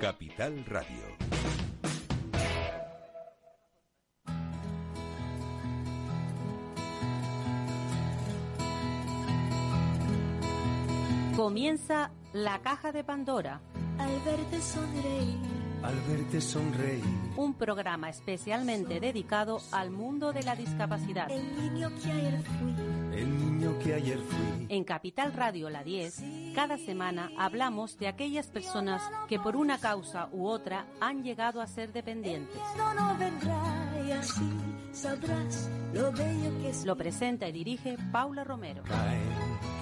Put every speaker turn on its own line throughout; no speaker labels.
Capital Radio.
Comienza la caja de Pandora.
Al verte sonreír
al verte sonreír.
Un programa especialmente dedicado al mundo de la discapacidad.
El niño que ayer fui.
El niño que ayer fui.
En Capital Radio La 10, cada semana hablamos de aquellas personas que por una causa u otra han llegado a ser dependientes.
No vendrá y así sabrás lo bello que es.
Lo presenta y dirige Paula Romero.
Caen,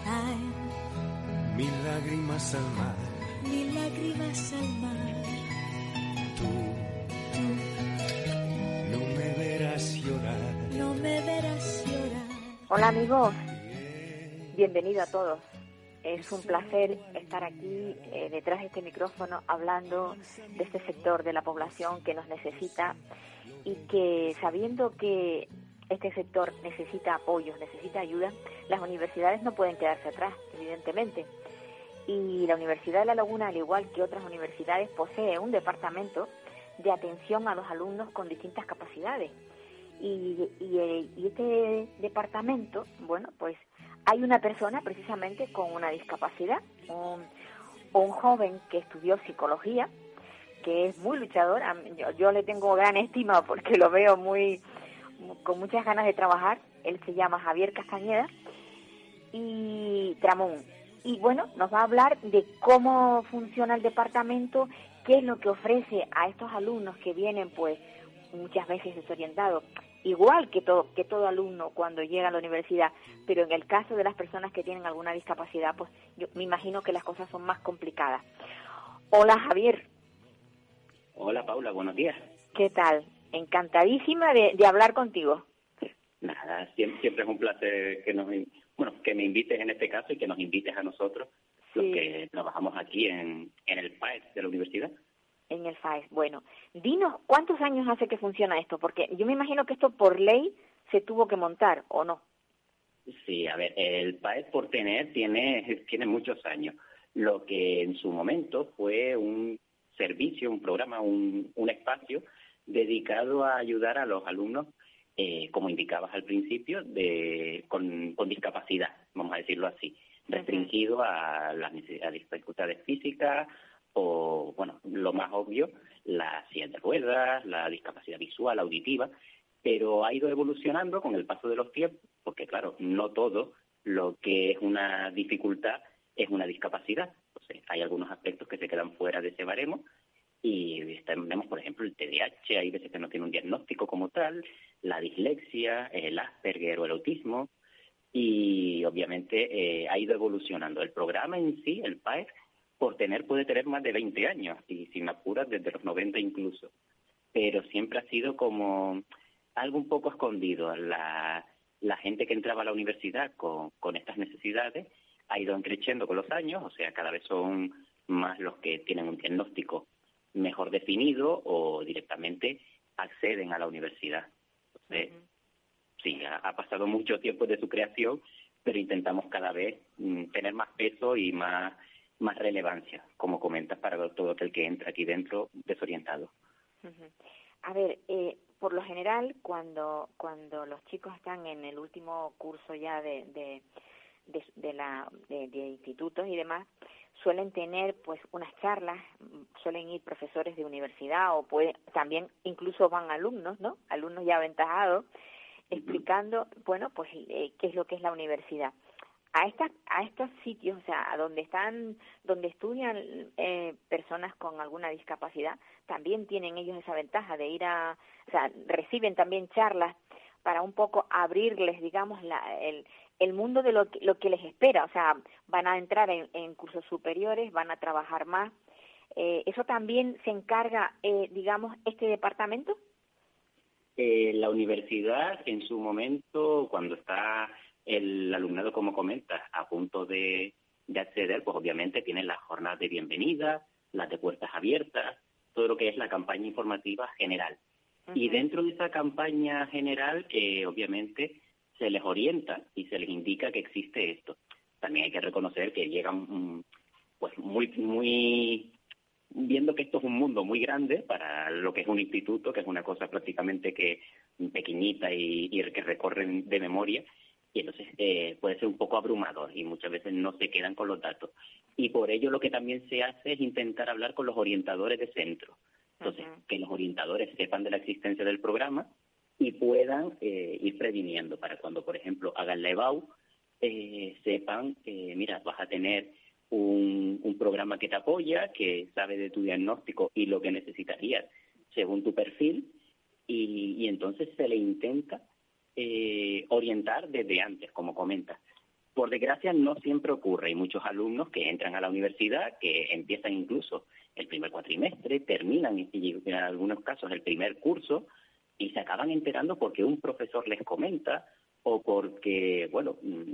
Caen
mil lágrimas al mar.
mil lágrimas al mar.
Tú, no me verás llorar.
No me verás llorar.
Hola amigos, bienvenido a todos. Es un placer estar aquí eh, detrás de este micrófono hablando de este sector de la población que nos necesita y que sabiendo que este sector necesita apoyos, necesita ayuda, las universidades no pueden quedarse atrás, evidentemente. Y la Universidad de La Laguna, al igual que otras universidades, posee un departamento de atención a los alumnos con distintas capacidades. Y, y, este departamento, bueno, pues hay una persona precisamente con una discapacidad, un, un joven que estudió psicología, que es muy luchador. Yo, yo le tengo gran estima porque lo veo muy con muchas ganas de trabajar. Él se llama Javier Castañeda y Tramón. Y bueno, nos va a hablar de cómo funciona el departamento, qué es lo que ofrece a estos alumnos que vienen pues muchas veces desorientados, igual que todo, que todo alumno cuando llega a la universidad, pero en el caso de las personas que tienen alguna discapacidad, pues yo me imagino que las cosas son más complicadas. Hola Javier,
Hola Paula, buenos días.
¿qué tal? Encantadísima de, de hablar contigo.
Nada, siempre, siempre es un placer que nos, bueno, que me invites en este caso y que nos invites a nosotros,
Sí.
los que trabajamos aquí en, en el PAES de la universidad.
En el FAES. Bueno, dinos, ¿cuántos años hace que funciona esto? Porque yo me imagino que esto por ley se tuvo que montar, ¿o no?
Sí, a ver, el PAES por tener tiene, tiene muchos años. Lo que en su momento fue un servicio, un programa, un, un espacio dedicado a ayudar a los alumnos, eh, como indicabas al principio, de, con, con discapacidad, vamos a decirlo así, restringido a las a dificultades físicas o, bueno, lo más obvio, la silla de ruedas, la discapacidad visual, auditiva, pero ha ido evolucionando con el paso de los tiempos, porque claro, no todo lo que es una dificultad es una discapacidad. Hay algunos aspectos que se quedan fuera de ese baremo y tenemos, por ejemplo, el TDAH, hay veces que no tiene un diagnóstico como tal, la dislexia, el Asperger o el autismo, y obviamente eh, ha ido evolucionando. El programa en sí, el PAES, por tener, puede tener más de 20 años, y sin apuras desde los 90 incluso, pero siempre ha sido como algo un poco escondido. La, la gente que entraba a la universidad con, con estas necesidades ha ido creciendo con los años, o sea, cada vez son más los que tienen un diagnóstico mejor definido o directamente acceden a la universidad. Entonces, sí, ha, ha pasado mucho tiempo de su creación, pero intentamos cada vez mm, tener más peso y más, más relevancia, como comentas, para todo aquel que entra aquí dentro desorientado.
A ver, eh, por lo general, cuando, cuando los chicos están en el último curso ya de, de, de, de la, de, de institutos y demás, suelen tener pues unas charlas, suelen ir profesores de universidad o puede, también incluso van alumnos, ¿no? Alumnos ya aventajados, explicando, bueno, pues eh, qué es lo que es la universidad. A estas, a estos sitios, o sea, a donde están, donde estudian eh, personas con alguna discapacidad, también tienen ellos esa ventaja de ir a, o sea, reciben también charlas para un poco abrirles, digamos, la, el, el mundo de lo que, lo que les espera, o sea, van a entrar en, en cursos superiores, van a trabajar más. Eh, ¿Eso también se encarga, eh, digamos, este departamento?
Eh, la universidad, en su momento, cuando está el alumnado, como comentas, a punto de, de acceder, pues obviamente tienen las jornadas de bienvenida, las de puertas abiertas, todo lo que es la campaña informativa general. Y dentro de esa campaña general, eh, obviamente, se les orienta y se les indica que existe esto. También hay que reconocer que llegan pues muy muy viendo que esto es un mundo muy grande para lo que es un instituto, que es una cosa prácticamente que pequeñita y, y que recorren de memoria, y entonces eh, puede ser un poco abrumador y muchas veces no se quedan con los datos. Y por ello lo que también se hace es intentar hablar con los orientadores de centro. Entonces, que los orientadores sepan de la existencia del programa y puedan eh, ir previniendo para cuando, por ejemplo, hagan la EBAU, eh, sepan, eh, mira, vas a tener un, un programa que te apoya, que sabe de tu diagnóstico y lo que necesitarías según tu perfil, y, y entonces se le intenta eh, orientar desde antes, como comenta. Por desgracia, no siempre ocurre. Hay muchos alumnos que entran a la universidad, que empiezan incluso el primer cuatrimestre, terminan, en algunos casos, el primer curso, y se acaban enterando porque un profesor les comenta o porque, bueno, mm,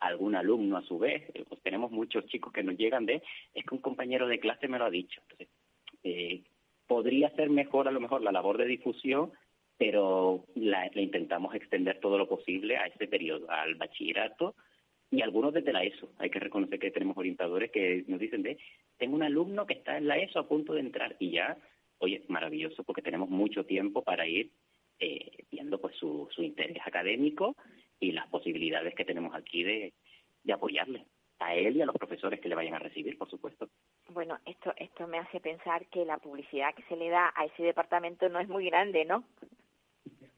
algún alumno a su vez, pues tenemos muchos chicos que nos llegan de, es que un compañero de clase me lo ha dicho. Eh, podría ser mejor a lo mejor la labor de difusión pero la, intentamos extender todo lo posible a ese periodo, al bachillerato y algunos desde la ESO. Hay que reconocer que tenemos orientadores que nos dicen de, tengo un alumno que está en la ESO a punto de entrar y ya, oye, maravilloso porque tenemos mucho tiempo para ir eh, viendo pues su, su interés académico y las posibilidades que tenemos aquí de, de apoyarle a él y a los profesores que le vayan a recibir, por supuesto.
Bueno, esto esto me hace pensar que la publicidad que se le da a ese departamento no es muy grande, ¿no?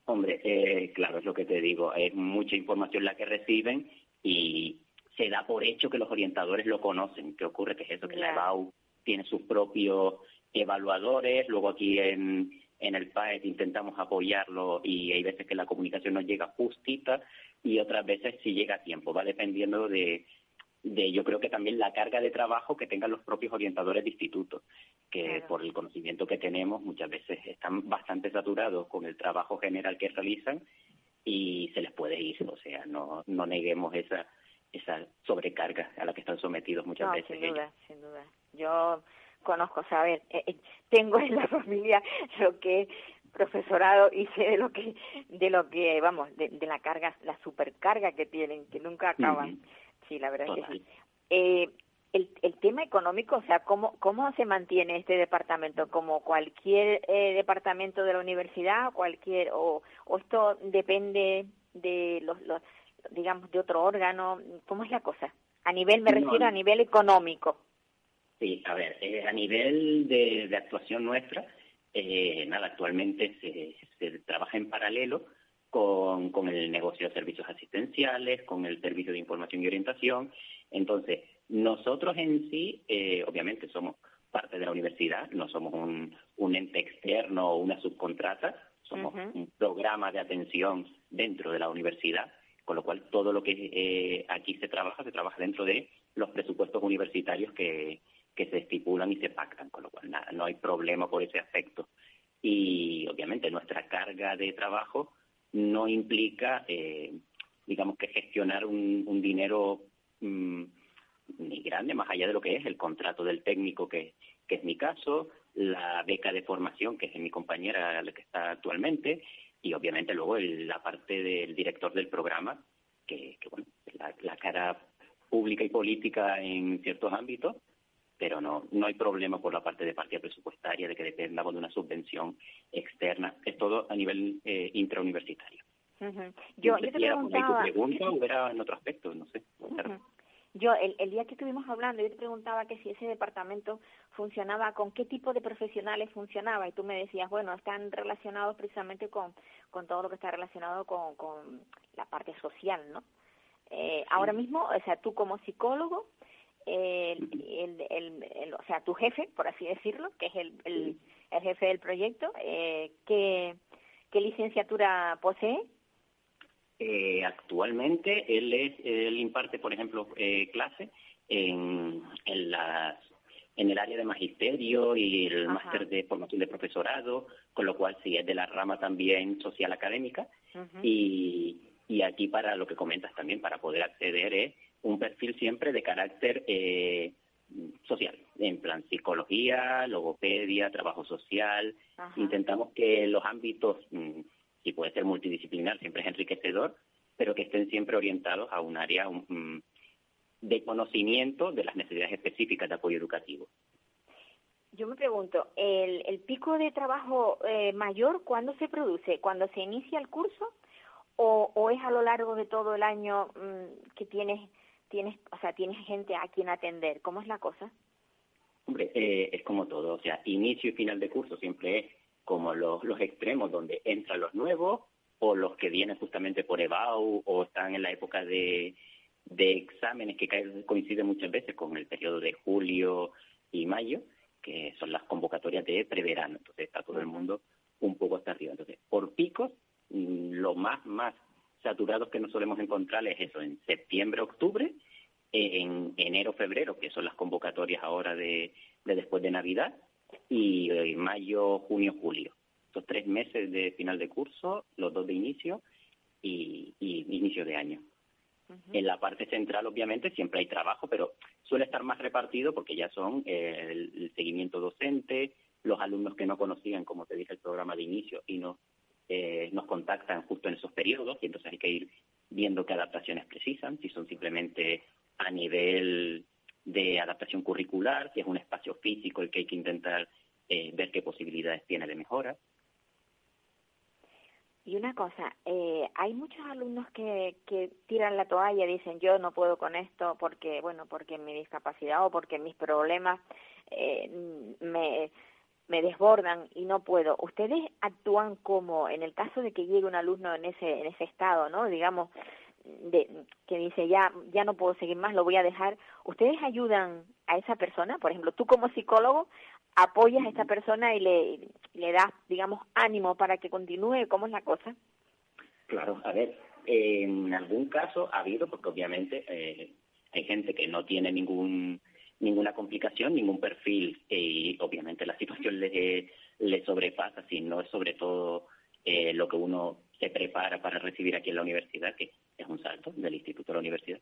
Hombre, eh, claro, es lo que te digo, es mucha información la que reciben y se da por hecho que los orientadores lo conocen. ¿Qué ocurre? Que es eso, que la EBAU tiene sus propios evaluadores, luego aquí en, en el PAES intentamos apoyarlo y hay veces que la comunicación no llega justita y otras veces sí llega a tiempo, va dependiendo de, de yo creo que también la carga de trabajo que tengan los propios orientadores de institutos, que por el conocimiento que tenemos muchas veces están bastante saturados con el trabajo general que realizan y se les puede ir, o sea, no, no neguemos esa esa sobrecarga a la que están sometidos muchas veces.
Sin duda, sin duda. Yo conozco, saber, eh, eh, tengo en la familia lo que profesorado y sé de lo que de lo que vamos de, la carga la supercarga que tienen que nunca acaban Sí, la verdad es que sí. Eh, el, el tema económico, o sea, ¿cómo, ¿cómo se mantiene este departamento? ¿Como cualquier eh, departamento de la universidad? cualquier o, ¿O esto depende de los, los, digamos, de otro órgano? ¿Cómo es la cosa? A nivel, me refiero a nivel económico.
Sí, a ver, eh, a nivel de, de actuación nuestra, eh, nada, actualmente se, se trabaja en paralelo con, con el negocio de servicios asistenciales, con el servicio de información y orientación. Entonces, nosotros en sí, eh, obviamente, somos parte de la universidad, no somos un, un ente externo o una subcontrata, somos un programa de atención dentro de la universidad, con lo cual todo lo que eh, aquí se trabaja, se trabaja dentro de los presupuestos universitarios que, que se estipulan y se pactan, con lo cual nada, no hay problema por ese aspecto. Y obviamente nuestra carga de trabajo no implica, eh, digamos que gestionar un, un dinero mm, ni grande, más allá de lo que es el contrato del técnico, que, es mi caso, la beca de formación, que es mi compañera la que está actualmente, y obviamente luego la parte del director del programa, que, que bueno, la, la cara pública y política en ciertos ámbitos, pero no, no hay problema por la parte de partida presupuestaria, de que dependamos de una subvención externa. Es todo a nivel eh, intrauniversitario.
Yo, yo te preguntaba...
tu pregunta o era en otro aspecto, no sé.
Yo, el, el día que estuvimos hablando, yo te preguntaba que si ese departamento funcionaba, con qué tipo de profesionales funcionaba, y tú me decías, bueno, están relacionados precisamente con, con todo lo que está relacionado con, con la parte social, ¿no? Eh, Ahora mismo, o sea, tú como psicólogo, el, el, el, o sea, tu jefe, por así decirlo, que es el, el, el jefe del proyecto, eh, ¿qué, ¿qué licenciatura posee?
Eh, actualmente él es él imparte, por ejemplo, eh, clase en, en las en el área de magisterio y el máster de formación de profesorado, con lo cual sí es de la rama también social académica. Y, y aquí para lo que comentas también, para poder acceder es un perfil siempre de carácter eh, social, en plan psicología, logopedia, trabajo social. Intentamos que los ámbitos, mm, si puede ser multidisciplinar, siempre es enriquecedor, pero que estén siempre orientados a un área mm, de conocimiento de las necesidades específicas de apoyo educativo.
Yo me pregunto, ¿el, el pico de trabajo eh, mayor cuándo se produce? ¿Cuando se inicia el curso o, o es a lo largo de todo el año mm, que tienes, tienes, o sea, tienes gente a quien atender? ¿Cómo es la cosa?
Hombre, eh, es como todo, o sea, inicio y final de curso siempre es como los, los extremos donde entran los nuevos o los que vienen justamente por EBAU o están en la época de, de exámenes que coinciden muchas veces con el periodo de julio y mayo, que son las convocatorias de preverano. Entonces está todo el mundo un poco hasta arriba. Entonces, por picos, mm, lo más, más saturados que nos solemos encontrar es eso, en septiembre, octubre, en enero, febrero, que son las convocatorias ahora de, de después de Navidad, y en eh, mayo, junio, julio. Estos tres meses de final de curso, los dos de inicio y, y inicio de año. En la parte central, obviamente, siempre hay trabajo, pero suele estar más repartido porque ya son eh, el, seguimiento docente, los alumnos que no conocían, como te dije, el programa de inicio y no, eh, nos contactan justo en esos periodos y entonces hay que ir viendo qué adaptaciones precisan, si son simplemente a nivel de adaptación curricular, si es un espacio físico el que hay que intentar eh, ver qué posibilidades tiene de mejora.
Y una cosa, eh, hay muchos alumnos que, que tiran la toalla y dicen yo no puedo con esto porque, bueno, porque mi discapacidad o porque mis problemas eh, me, me desbordan y no puedo. ¿Ustedes actúan como en el caso de que llegue un alumno en ese, en ese estado, ¿no? Digamos, de, que dice ya, ya no puedo seguir más, lo voy a dejar. ¿Ustedes ayudan a esa persona? Por ejemplo, tú como psicólogo, apoyas a esta persona y le, le das, digamos, ánimo para que continúe? ¿Cómo es la cosa?
Claro, a ver, en algún caso ha habido, porque obviamente eh, hay gente que no tiene ningún ninguna complicación, ningún perfil y obviamente la situación le, le sobrepasa, si no es sobre todo eh, lo que uno se prepara para recibir aquí en la universidad, que es un salto del instituto a la universidad,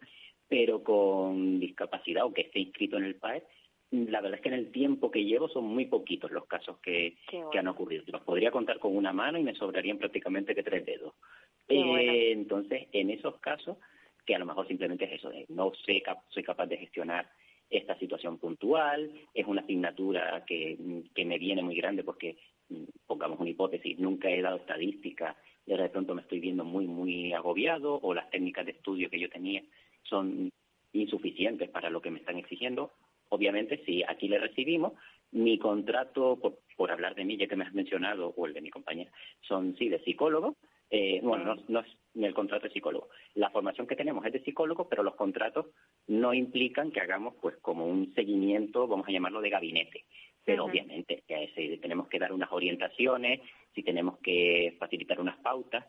pero con discapacidad o que esté inscrito en el PAE, la verdad es que en el tiempo que llevo son muy poquitos los casos que, que han ocurrido. Los podría contar con una mano y me sobrarían prácticamente que tres dedos. Eh, entonces, en esos casos, que a lo mejor simplemente es eso, de no sé, soy capaz de gestionar esta situación puntual, es una asignatura que, que me viene muy grande porque, mm, pongamos una hipótesis, nunca he dado estadística y ahora de pronto me estoy viendo muy, muy agobiado o las técnicas de estudio que yo tenía son insuficientes para lo que me están exigiendo, Obviamente, si aquí le recibimos, mi contrato, por, hablar de mí, ya que me has mencionado, o el de mi compañera, son sí de psicólogo. Eh, bueno, no, es ni el contrato de psicólogo. La formación que tenemos es de psicólogo, pero los contratos no implican que hagamos, pues, como un seguimiento, vamos a llamarlo de gabinete. Pero obviamente si tenemos que dar unas orientaciones, si tenemos que facilitar unas pautas,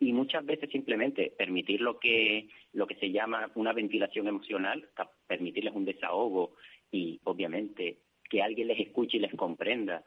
y muchas veces simplemente permitir lo que lo que se llama una ventilación emocional, permitirles un desahogo y obviamente que alguien les escuche y les comprenda.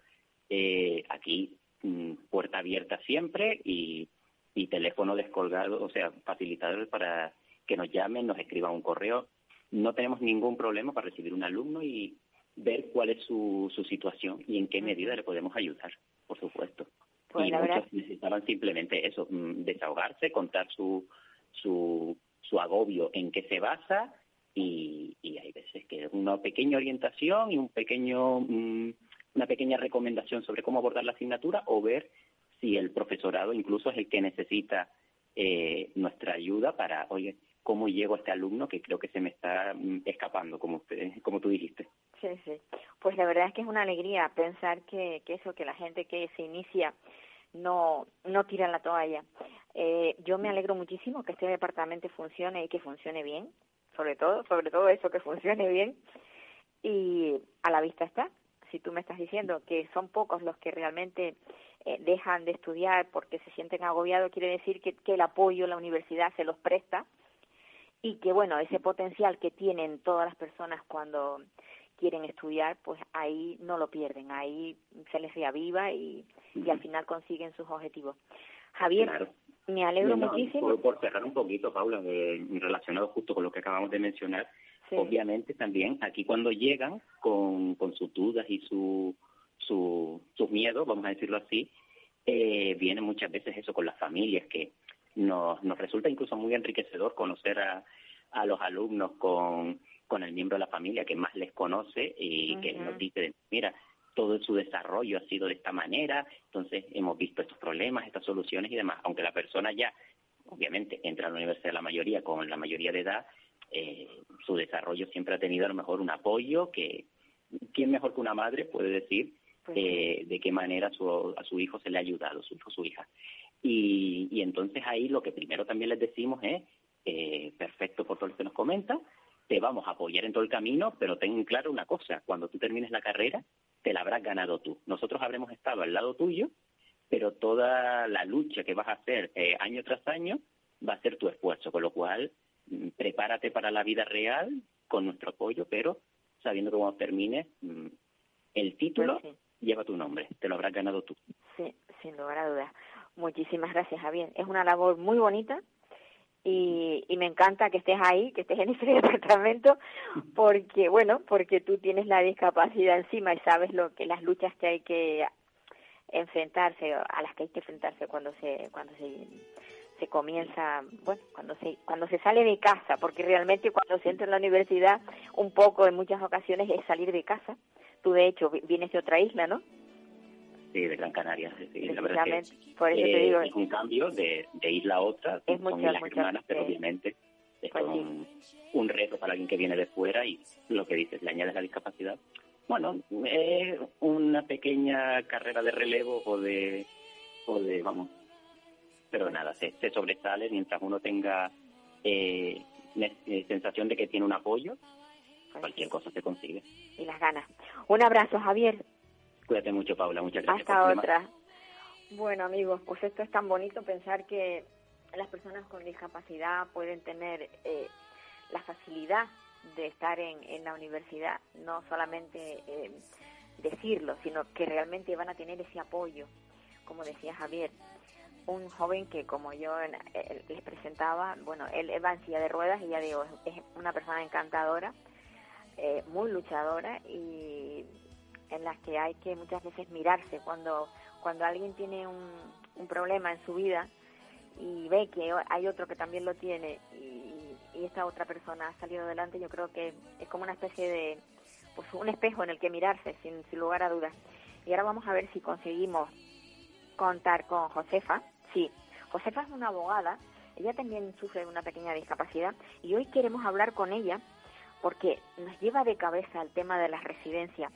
Eh, aquí mm, puerta abierta siempre y, y teléfono descolgado, o sea, facilitador para que nos llamen, nos escriban un correo. No tenemos ningún problema para recibir un alumno y ver cuál es su, su situación y en qué medida le podemos ayudar, por supuesto. Pues y muchos necesitaban simplemente eso, mm, desahogarse, contar su, su, su agobio en qué se basa y, y hay veces que una pequeña orientación y un pequeño, mm, una pequeña recomendación sobre cómo abordar la asignatura o ver si el profesorado incluso es el que necesita eh, nuestra ayuda para, oye, cómo llego a este alumno que creo que se me está mm, escapando, como usted, como tú dijiste.
Sí, sí. Pues la verdad es que es una alegría pensar que, que eso, que la gente que se inicia no, no tira la toalla. Eh, yo me alegro muchísimo que este departamento funcione y que funcione bien, sobre todo, sobre todo eso, que funcione bien. Y a la vista está, si tú me estás diciendo que son pocos los que realmente eh, dejan de estudiar porque se sienten agobiados, quiere decir que, que el apoyo la universidad se los presta y que, bueno, ese potencial que tienen todas las personas cuando quieren estudiar, pues ahí no lo pierden, ahí se les reaviva y, y al final consiguen sus objetivos. Javier, me alegro muchísimo.
Por, cerrar un poquito, Paula, relacionado justo con lo que acabamos de mencionar, obviamente también aquí cuando llegan con, con sus dudas y su, su, sus miedos, vamos a decirlo así, eh, viene muchas veces eso con las familias, que nos, nos resulta incluso muy enriquecedor conocer a, a los alumnos con, con el miembro de la familia que más les conoce y que nos dice, mira, todo su desarrollo ha sido de esta manera, entonces hemos visto estos problemas, estas soluciones y demás, aunque la persona ya, obviamente, entra a la universidad la mayoría con la mayoría de edad, eh, su desarrollo siempre ha tenido a lo mejor un apoyo que, ¿quién mejor que una madre puede decir pues eh, de qué manera su, a su hijo se le ha ayudado, su hijo su hija? Y, y entonces ahí lo que primero también les decimos es, eh, perfecto por todo lo que nos comenta, te vamos a apoyar en todo el camino, pero ten claro una cosa, cuando tú termines la carrera, te la habrás ganado tú. Nosotros habremos estado al lado tuyo, pero toda la lucha que vas a hacer eh, año tras año va a ser tu esfuerzo, con lo cual mm, prepárate para la vida real con nuestro apoyo, pero sabiendo que cuando termines mm, el título pues lleva tu nombre, te lo habrás ganado tú.
Sí, sin lugar a dudas. Muchísimas gracias, Javier. Es una labor muy bonita y, y me encanta que estés ahí, que estés en ese departamento, porque, bueno, porque tú tienes la discapacidad encima y sabes lo que las luchas que hay que enfrentarse, a las que hay que enfrentarse cuando se, cuando se comienza, bueno, cuando se, cuando se sale de casa, porque realmente cuando se entra en la universidad, un poco en muchas ocasiones es salir de casa. Tú de hecho vienes de otra isla, ¿no?
Sí, de Gran Canaria, sí,
la verdad es que, por eso te digo,
es un cambio de, de isla a otra,
es
son
mucha,
las
mucha,
hermanas, pero
eh,
obviamente es
pues
un, un reto para alguien que viene de fuera y lo que dices, le añades la discapacidad. Bueno, es una pequeña carrera de relevo o de, o de vamos, pero nada, se, se sobresale mientras uno tenga eh, eh, sensación de que tiene un apoyo, cualquier cosa se consigue.
y las ganas. Un abrazo, Javier.
Cuídate mucho, Paula, muchas gracias.
Hasta otra. Bueno, amigos, pues esto es tan bonito pensar que las personas con discapacidad pueden tener eh, la facilidad de estar en, en la universidad, no solamente eh, decirlo, sino que realmente van a tener ese apoyo, como decía Javier. Un joven que, como yo en- eh, les presentaba, bueno, él va en silla de ruedas y ya digo, es una persona encantadora, eh, muy luchadora y en las que hay que muchas veces mirarse cuando cuando alguien tiene un, un problema en su vida y ve que hay otro que también lo tiene y, esta otra persona ha salido adelante yo creo que es como una especie de pues un espejo en el que mirarse sin, sin lugar a dudas. Y ahora vamos a ver si conseguimos contar con Josefa. Sí Josefa es una abogada. Ella también sufre de una pequeña discapacidad y hoy queremos hablar con ella porque nos lleva de cabeza el tema de las residencias.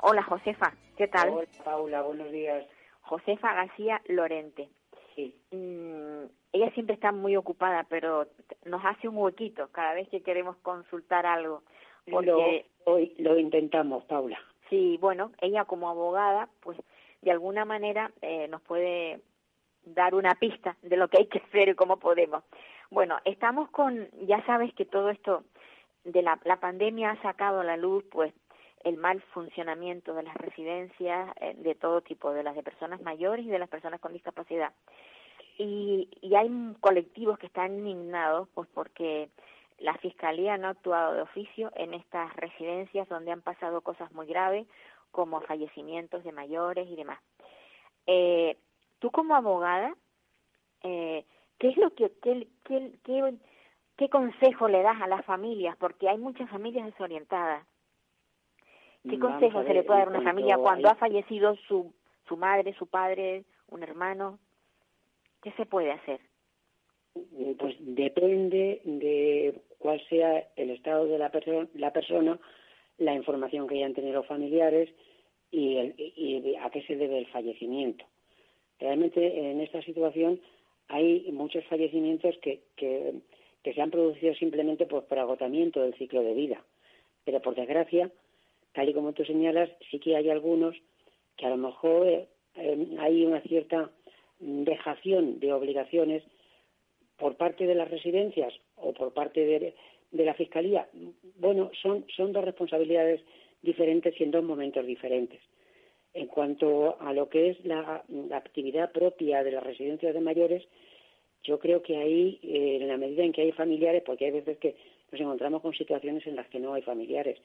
Hola Josefa, ¿qué tal?
Hola, Paula, buenos días.
Josefa García Lorente.
Sí,
Mm, ella siempre está muy ocupada, pero nos hace un huequito cada vez que queremos consultar algo. Porque,
lo, hoy lo intentamos, Paula.
sí, bueno, ella como abogada, pues de alguna manera eh, nos puede dar una pista de lo que hay que hacer y cómo podemos. Bueno, estamos con, ya sabes que todo esto de la, la pandemia ha sacado a la luz, pues, el mal funcionamiento de las residencias eh, de todo tipo, de las de personas mayores y de las personas con discapacidad. Y, y hay colectivos que están indignados, pues, porque la Fiscalía no ha actuado de oficio en estas residencias donde han pasado cosas muy graves, como fallecimientos de mayores y demás. Eh, tú como abogada, eh, ¿qué es lo que, qué, qué, qué consejo le das a las familias? Porque hay muchas familias desorientadas. ¿Qué
Vamos
consejo se le puede dar a una familia cuando ha fallecido su, su madre, su padre, un hermano? ¿Qué se puede hacer?
Pues depende de cuál sea el estado de la, perso- la persona, la información que hayan tenido los familiares y, el- y a qué se debe el fallecimiento. Realmente en esta situación hay muchos fallecimientos que, que, que se han producido simplemente por, por agotamiento del ciclo de vida. Pero por desgracia, tal y como tú señalas, sí que hay algunos que a lo mejor eh, eh, hay una cierta dejación de obligaciones por parte de las residencias o por parte de, la Fiscalía. Bueno, son, son dos responsabilidades diferentes y en dos momentos diferentes. En cuanto a lo que es la actividad propia de las residencias de mayores, yo creo que ahí, eh, en la medida en que hay familiares, porque hay veces que nos encontramos con situaciones en las que no hay familiares,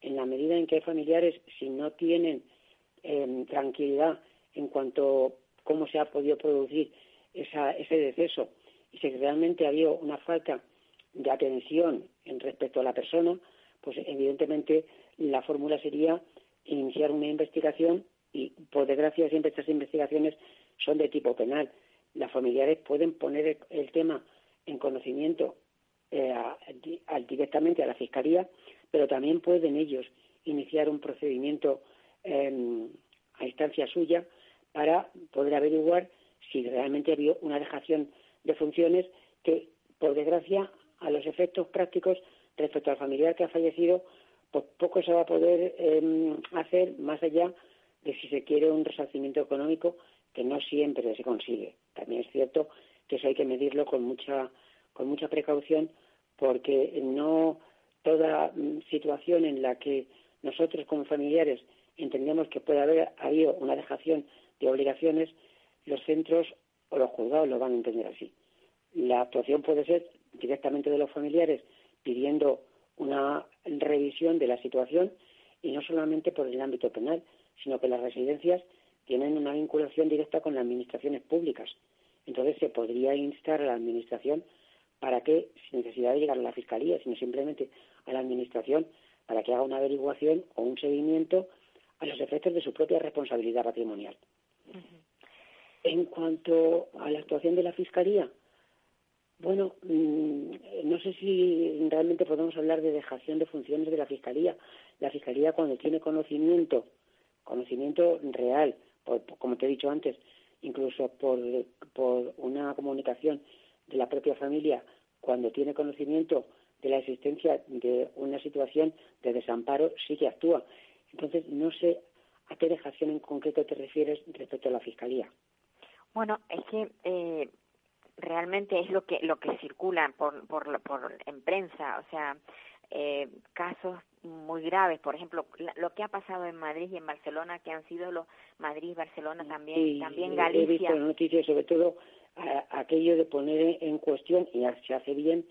en la medida en que hay familiares, si no tienen eh, tranquilidad en cuanto a cómo se ha podido producir esa, ese deceso y si realmente ha habido una falta de atención en respecto a la persona, pues evidentemente la fórmula sería iniciar una investigación y por desgracia siempre estas investigaciones son de tipo penal. Las familiares pueden poner el, tema en conocimiento eh, directamente a la Fiscalía, pero también pueden ellos iniciar un procedimiento em, a instancia suya para poder averiguar si realmente había una dejación de funciones que, por desgracia, a los efectos prácticos respecto al familiar que ha fallecido, pues poco se va a poder em, hacer más allá de si se quiere un resarcimiento económico que no siempre se consigue. También es cierto que eso hay que medirlo con mucha con mucha precaución porque no toda mm, situación en la que nosotros como familiares entendemos que puede haber habido una dejación de obligaciones, los centros o los juzgados lo van a entender así. La actuación puede ser directamente de los familiares pidiendo una revisión de la situación y no solamente por el ámbito penal, sino que las residencias tienen una vinculación directa con las administraciones públicas. Entonces se podría instar a la administración para que, sin necesidad de llegar a la fiscalía, sino simplemente a la administración, para que haga una averiguación o un seguimiento a los efectos de su propia responsabilidad patrimonial. En cuanto a la actuación de la fiscalía, bueno, mm, no sé si realmente podemos hablar de dejación de funciones de la Fiscalía. La Fiscalía cuando tiene conocimiento, conocimiento real, como te he dicho antes, incluso por, por una comunicación de la propia familia, cuando tiene conocimiento de la existencia de una situación de desamparo, sí que actúa. Entonces, no sé a qué dejación en concreto te refieres respecto a la Fiscalía.
Bueno, es que eh, realmente es lo que lo que circula por por, por en prensa o sea eh, casos muy graves. Por ejemplo lo que ha pasado en Madrid y en Barcelona que han sido los Madrid Barcelona también también Galicia.
he visto noticias sobre todo aquello de poner en cuestión y se hace bien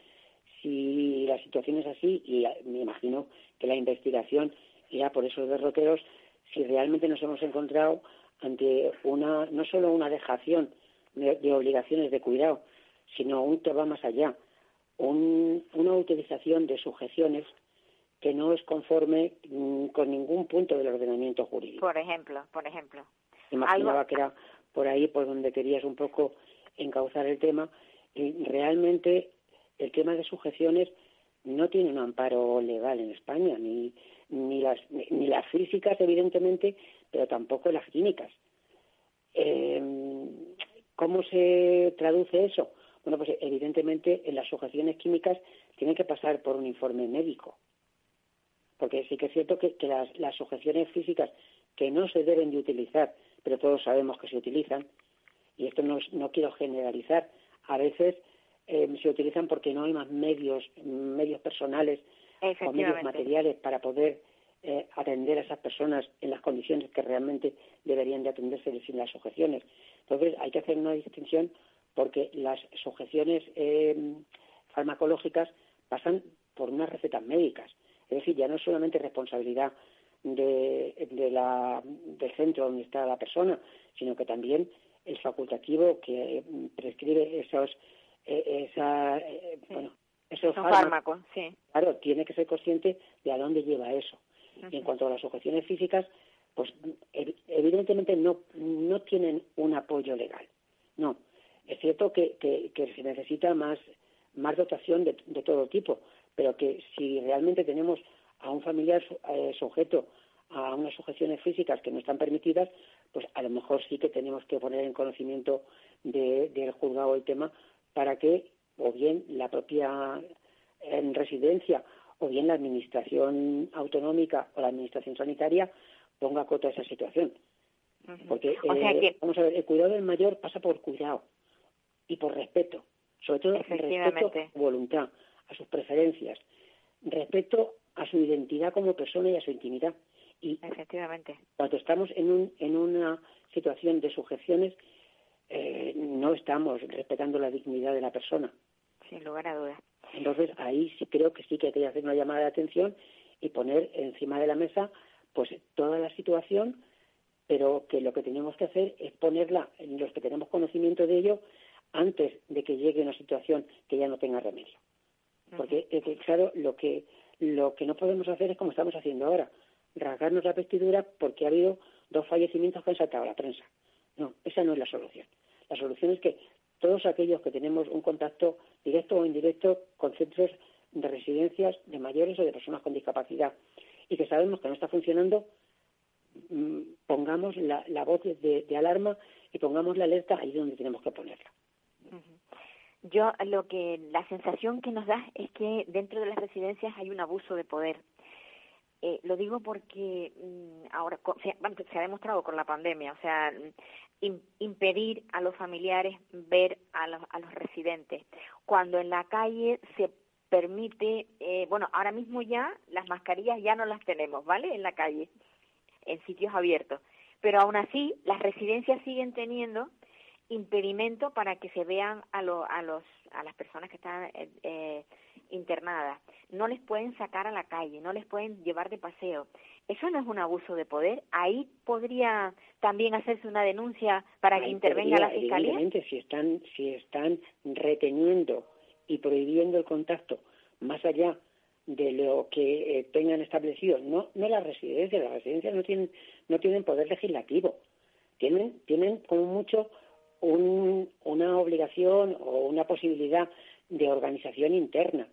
si la situación es así y me imagino que la investigación irá por esos derroteros si realmente nos hemos encontrado ante una no solo una dejación de, obligaciones de cuidado, sino un que va más allá, una utilización de sujeciones que no es conforme mm, con ningún punto del ordenamiento jurídico.
Por ejemplo, por ejemplo.
Imaginaba que era por ahí por donde querías un poco encauzar el tema. Y realmente el tema de sujeciones no tiene un amparo legal en España, ni, ni, las, ni las físicas, evidentemente, pero tampoco las químicas. Eh, ¿Cómo se traduce eso? Bueno, pues evidentemente en las sujeciones químicas tienen que pasar por un informe médico. Porque sí que es cierto que, las, sujeciones físicas que no se deben de utilizar, pero todos sabemos que se utilizan, y esto no, no quiero generalizar, a veces eh, se utilizan porque no hay más medios, medios personales o medios materiales para poder eh, atender a esas personas en las condiciones que realmente deberían de atenderse sin las sujeciones. Entonces hay que hacer una distinción porque las sujeciones eh, farmacológicas pasan por unas recetas médicas. Es decir, ya no es solamente responsabilidad de, la, del centro donde está la persona, sino que también el facultativo que prescribe esos, eh, esa, bueno, esos fármacos, claro, tiene que ser consciente de a dónde lleva eso. Y en cuanto a las sujeciones físicas, pues evidentemente no, no tienen un apoyo legal. No. Es cierto que, que, se necesita más, más dotación de, de, todo tipo, pero que si realmente tenemos a un familiar eh, sujeto a unas sujeciones físicas que no están permitidas, pues a lo mejor sí que tenemos que poner en conocimiento del juzgado el tema para que o bien la propia en residencia o bien la administración autonómica o la administración sanitaria ponga coto a esa situación. Porque, eh, vamos a ver, el cuidado del mayor pasa por cuidado y por respeto, sobre todo respeto a su voluntad, a sus preferencias, respeto a su identidad como persona y a su intimidad. Y
Efectivamente.
cuando estamos en, un, en una situación de sujeciones, eh, no estamos respetando la dignidad de la persona.
Sin lugar a dudas.
Entonces ahí sí creo que sí que hay que hacer una llamada de atención y poner encima de la mesa pues toda la situación, pero que lo que tenemos que hacer es ponerla en los que tenemos conocimiento de ello antes de que llegue una situación que ya no tenga remedio. Porque claro, lo que lo que no podemos hacer es como estamos haciendo ahora, rasgarnos la vestidura porque ha habido dos fallecimientos que han saltado a la prensa. No, esa no es la solución. La solución es que todos aquellos que tenemos un contacto directo o indirecto con centros de residencias de mayores o de personas con discapacidad y que sabemos que no está funcionando, mm, pongamos la, voz de, alarma y pongamos la alerta ahí donde tenemos que ponerla.
Yo lo que la sensación que nos da es que dentro de las residencias hay un abuso de poder. Eh, lo digo porque mm, ahora se, se, ha demostrado con la pandemia, o sea, impedir a los familiares ver a los, a los residentes. Cuando en la calle se permite, eh, bueno, ahora mismo ya las mascarillas ya no las tenemos, ¿vale? En la calle, en sitios abiertos. Pero aún así, las residencias siguen teniendo impedimento para que se vean a, a, los, a las personas que están eh, eh, internadas. No les pueden sacar a la calle, no les pueden llevar de paseo. ¿Eso no es un abuso de poder? Ahí podría también hacerse una denuncia para que intervenga la fiscalía.
Evidentemente, si están, si están reteniendo y prohibiendo el contacto más allá de lo que eh, tengan establecido, no, no las residencias, las residencias no tienen, no tienen poder legislativo, tienen, tienen como mucho una obligación o una posibilidad de organización interna,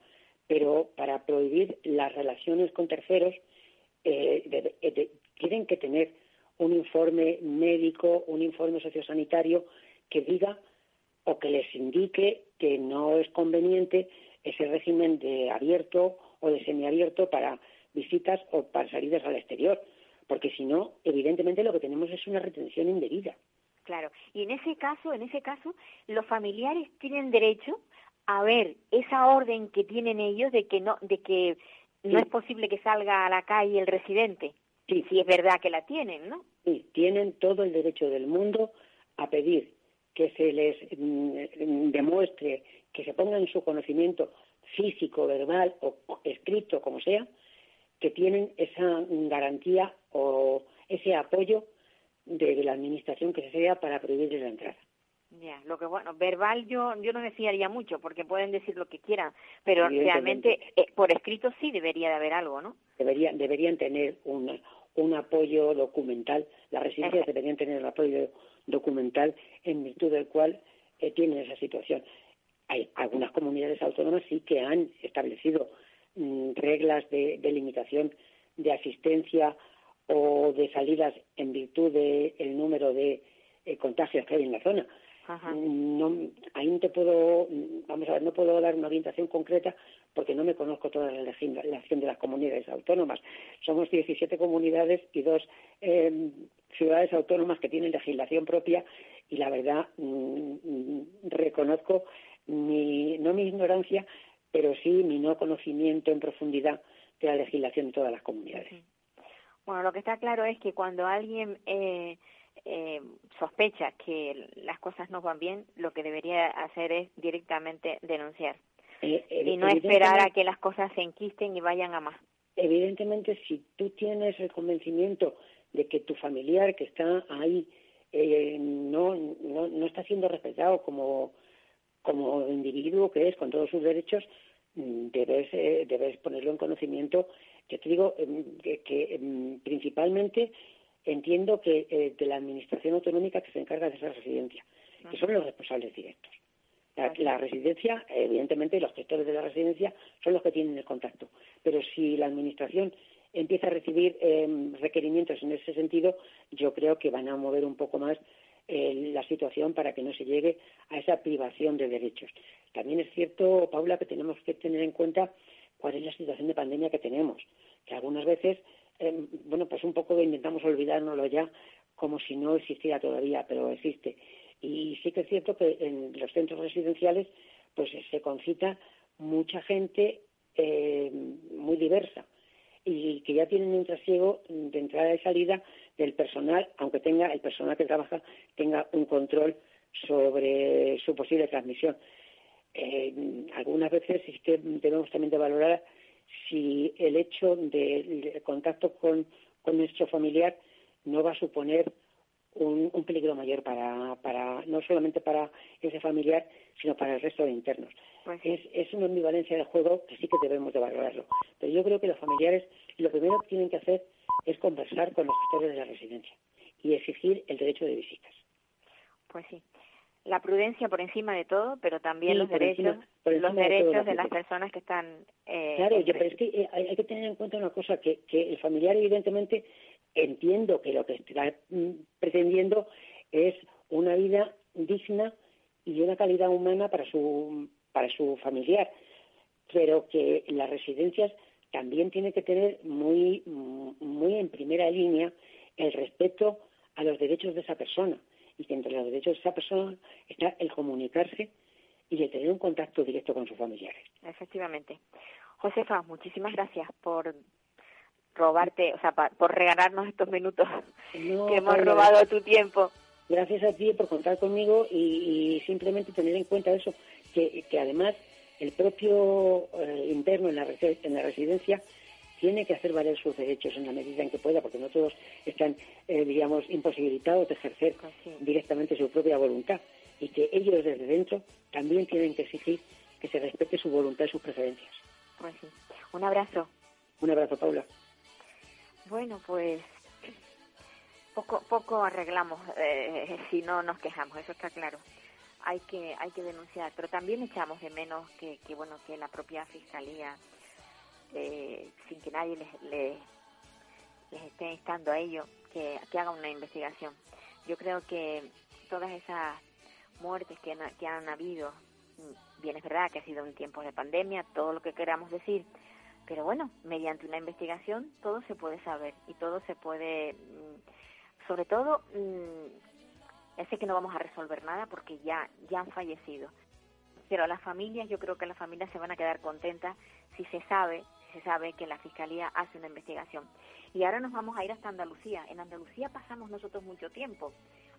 pero para prohibir las relaciones con terceros eh, eh, tienen que tener un informe médico, un informe sociosanitario que diga o que les indique que no es conveniente ese régimen de abierto o de semiabierto para visitas o para salidas al exterior, porque si no, evidentemente lo que tenemos es una retención indebida.
Claro, y en ese caso, en ese caso, los familiares tienen derecho a ver esa orden que tienen ellos de que no, de que no es posible que salga a la calle el residente. Sí. Si es verdad que la tienen, ¿no?
Sí, tienen todo el derecho del mundo a pedir que se les mm, demuestre, que se ponga en su conocimiento físico, verbal o escrito, como sea, que tienen esa garantía o ese apoyo de, la administración que sea para prohibirles la entrada.
Ya, lo que bueno, verbal yo yo no me mucho porque pueden decir lo que quieran, pero realmente eh, por escrito sí debería de haber algo, ¿no?
Deberían deberían tener un, un apoyo documental, las residencias deberían tener un apoyo documental en virtud del cual eh, tienen esa situación. Hay algunas comunidades autónomas sí que han establecido mm, reglas de, de limitación de asistencia o de salidas en virtud del número de eh, contagios que hay en la zona. No, ahí no te puedo, vamos a ver, no puedo dar una orientación concreta porque no me conozco toda la legislación de las comunidades autónomas. Somos 17 comunidades y dos eh, ciudades autónomas que tienen legislación propia y la verdad mm, mm, reconozco mi, no mi ignorancia, pero sí mi no conocimiento en profundidad de la legislación de todas las comunidades.
Bueno, lo que está claro es que cuando alguien eh, eh, sospecha que las cosas no van bien, lo que debería hacer es directamente denunciar eh, y no esperar a que las cosas se enquisten y vayan a más.
Evidentemente, si tú tienes el convencimiento de que tu familiar que está ahí eh, no, no, no está siendo respetado como, como individuo que es, con todos sus derechos, mm, debes, debes ponerlo en conocimiento yo te digo em, que, em, principalmente entiendo que eh, de la administración autonómica que se encarga de esa residencia, que son los responsables directos. La, residencia, evidentemente, los gestores de la residencia son los que tienen el contacto. Pero si la administración empieza a recibir em, requerimientos en ese sentido, yo creo que van a mover un poco más eh, la situación para que no se llegue a esa privación de derechos. También es cierto, Paula, que tenemos que tener en cuenta cuál es la situación de pandemia que tenemos, que algunas veces, eh, bueno, pues un poco intentamos olvidárnoslo ya como si no existiera todavía, pero existe. Y sí que es cierto que en los centros residenciales pues se concita mucha gente eh, muy diversa y que ya tienen un trasiego de entrada y salida del personal, aunque tenga el personal que trabaja tenga un control sobre su posible transmisión eh, algunas veces es que debemos también de valorar si el hecho del contacto con, nuestro familiar no va a suponer un, peligro mayor para, para, no solamente para ese familiar, sino para el resto de internos. Pues es, es una ambivalencia del juego que sí que debemos de valorarlo. Pero yo creo que los familiares lo primero que tienen que hacer es conversar con los gestores de la residencia y exigir el derecho de visitas.
Pues sí. La prudencia por encima de todo, pero también
Sí,
los derechos,
encima-
los
de
derechos
la
de las personas que están. Eh,
Claro, yo, pero es que eh, hay, hay que tener en cuenta una cosa, que, que el familiar evidentemente entiendo que lo que está mm, pretendiendo es una vida digna y una calidad humana para su, para su familiar, pero que las residencias también tienen que tener muy, mm, muy en primera línea el respeto a los derechos de esa persona y que entre los derechos de esa persona está el comunicarse y el tener un contacto directo con sus familiares.
Efectivamente. Josefa, muchísimas gracias por robarte, o sea, pa- por regalarnos estos minutos
No,
que hemos robado tu tiempo.
Gracias a ti por contar conmigo y, y simplemente tener en cuenta eso, que, que además el propio eh, interno en la, en la residencia tiene que hacer valer sus derechos en la medida en que pueda, porque no todos están, eh, digamos, imposibilitados de ejercer
sí.
directamente su propia voluntad y que ellos desde dentro también tienen que exigir que se respete su voluntad y sus preferencias.
Pues sí. Un abrazo.
Un abrazo, Paula.
Bueno, pues poco poco arreglamos eh, si no nos quejamos, eso está claro. Hay que hay que denunciar, pero también echamos de menos que, que bueno que la propia fiscalía, eh, sin que nadie les, les, les esté instando a ello, que, que haga una investigación. Yo creo que todas esas muertes que han, que han habido, mm, bien es verdad que ha sido un tiempo de pandemia, todo lo que queramos decir, pero bueno, mediante una investigación todo se puede saber y todo se puede, mm, sobre todo, mm, ya sé que no vamos a resolver nada porque ya, ya han fallecido. Pero las familias, yo creo que las familias se van a quedar contentas si se sabe, se sabe que la fiscalía hace una investigación. Y ahora nos vamos a ir hasta Andalucía. En Andalucía pasamos nosotros mucho tiempo.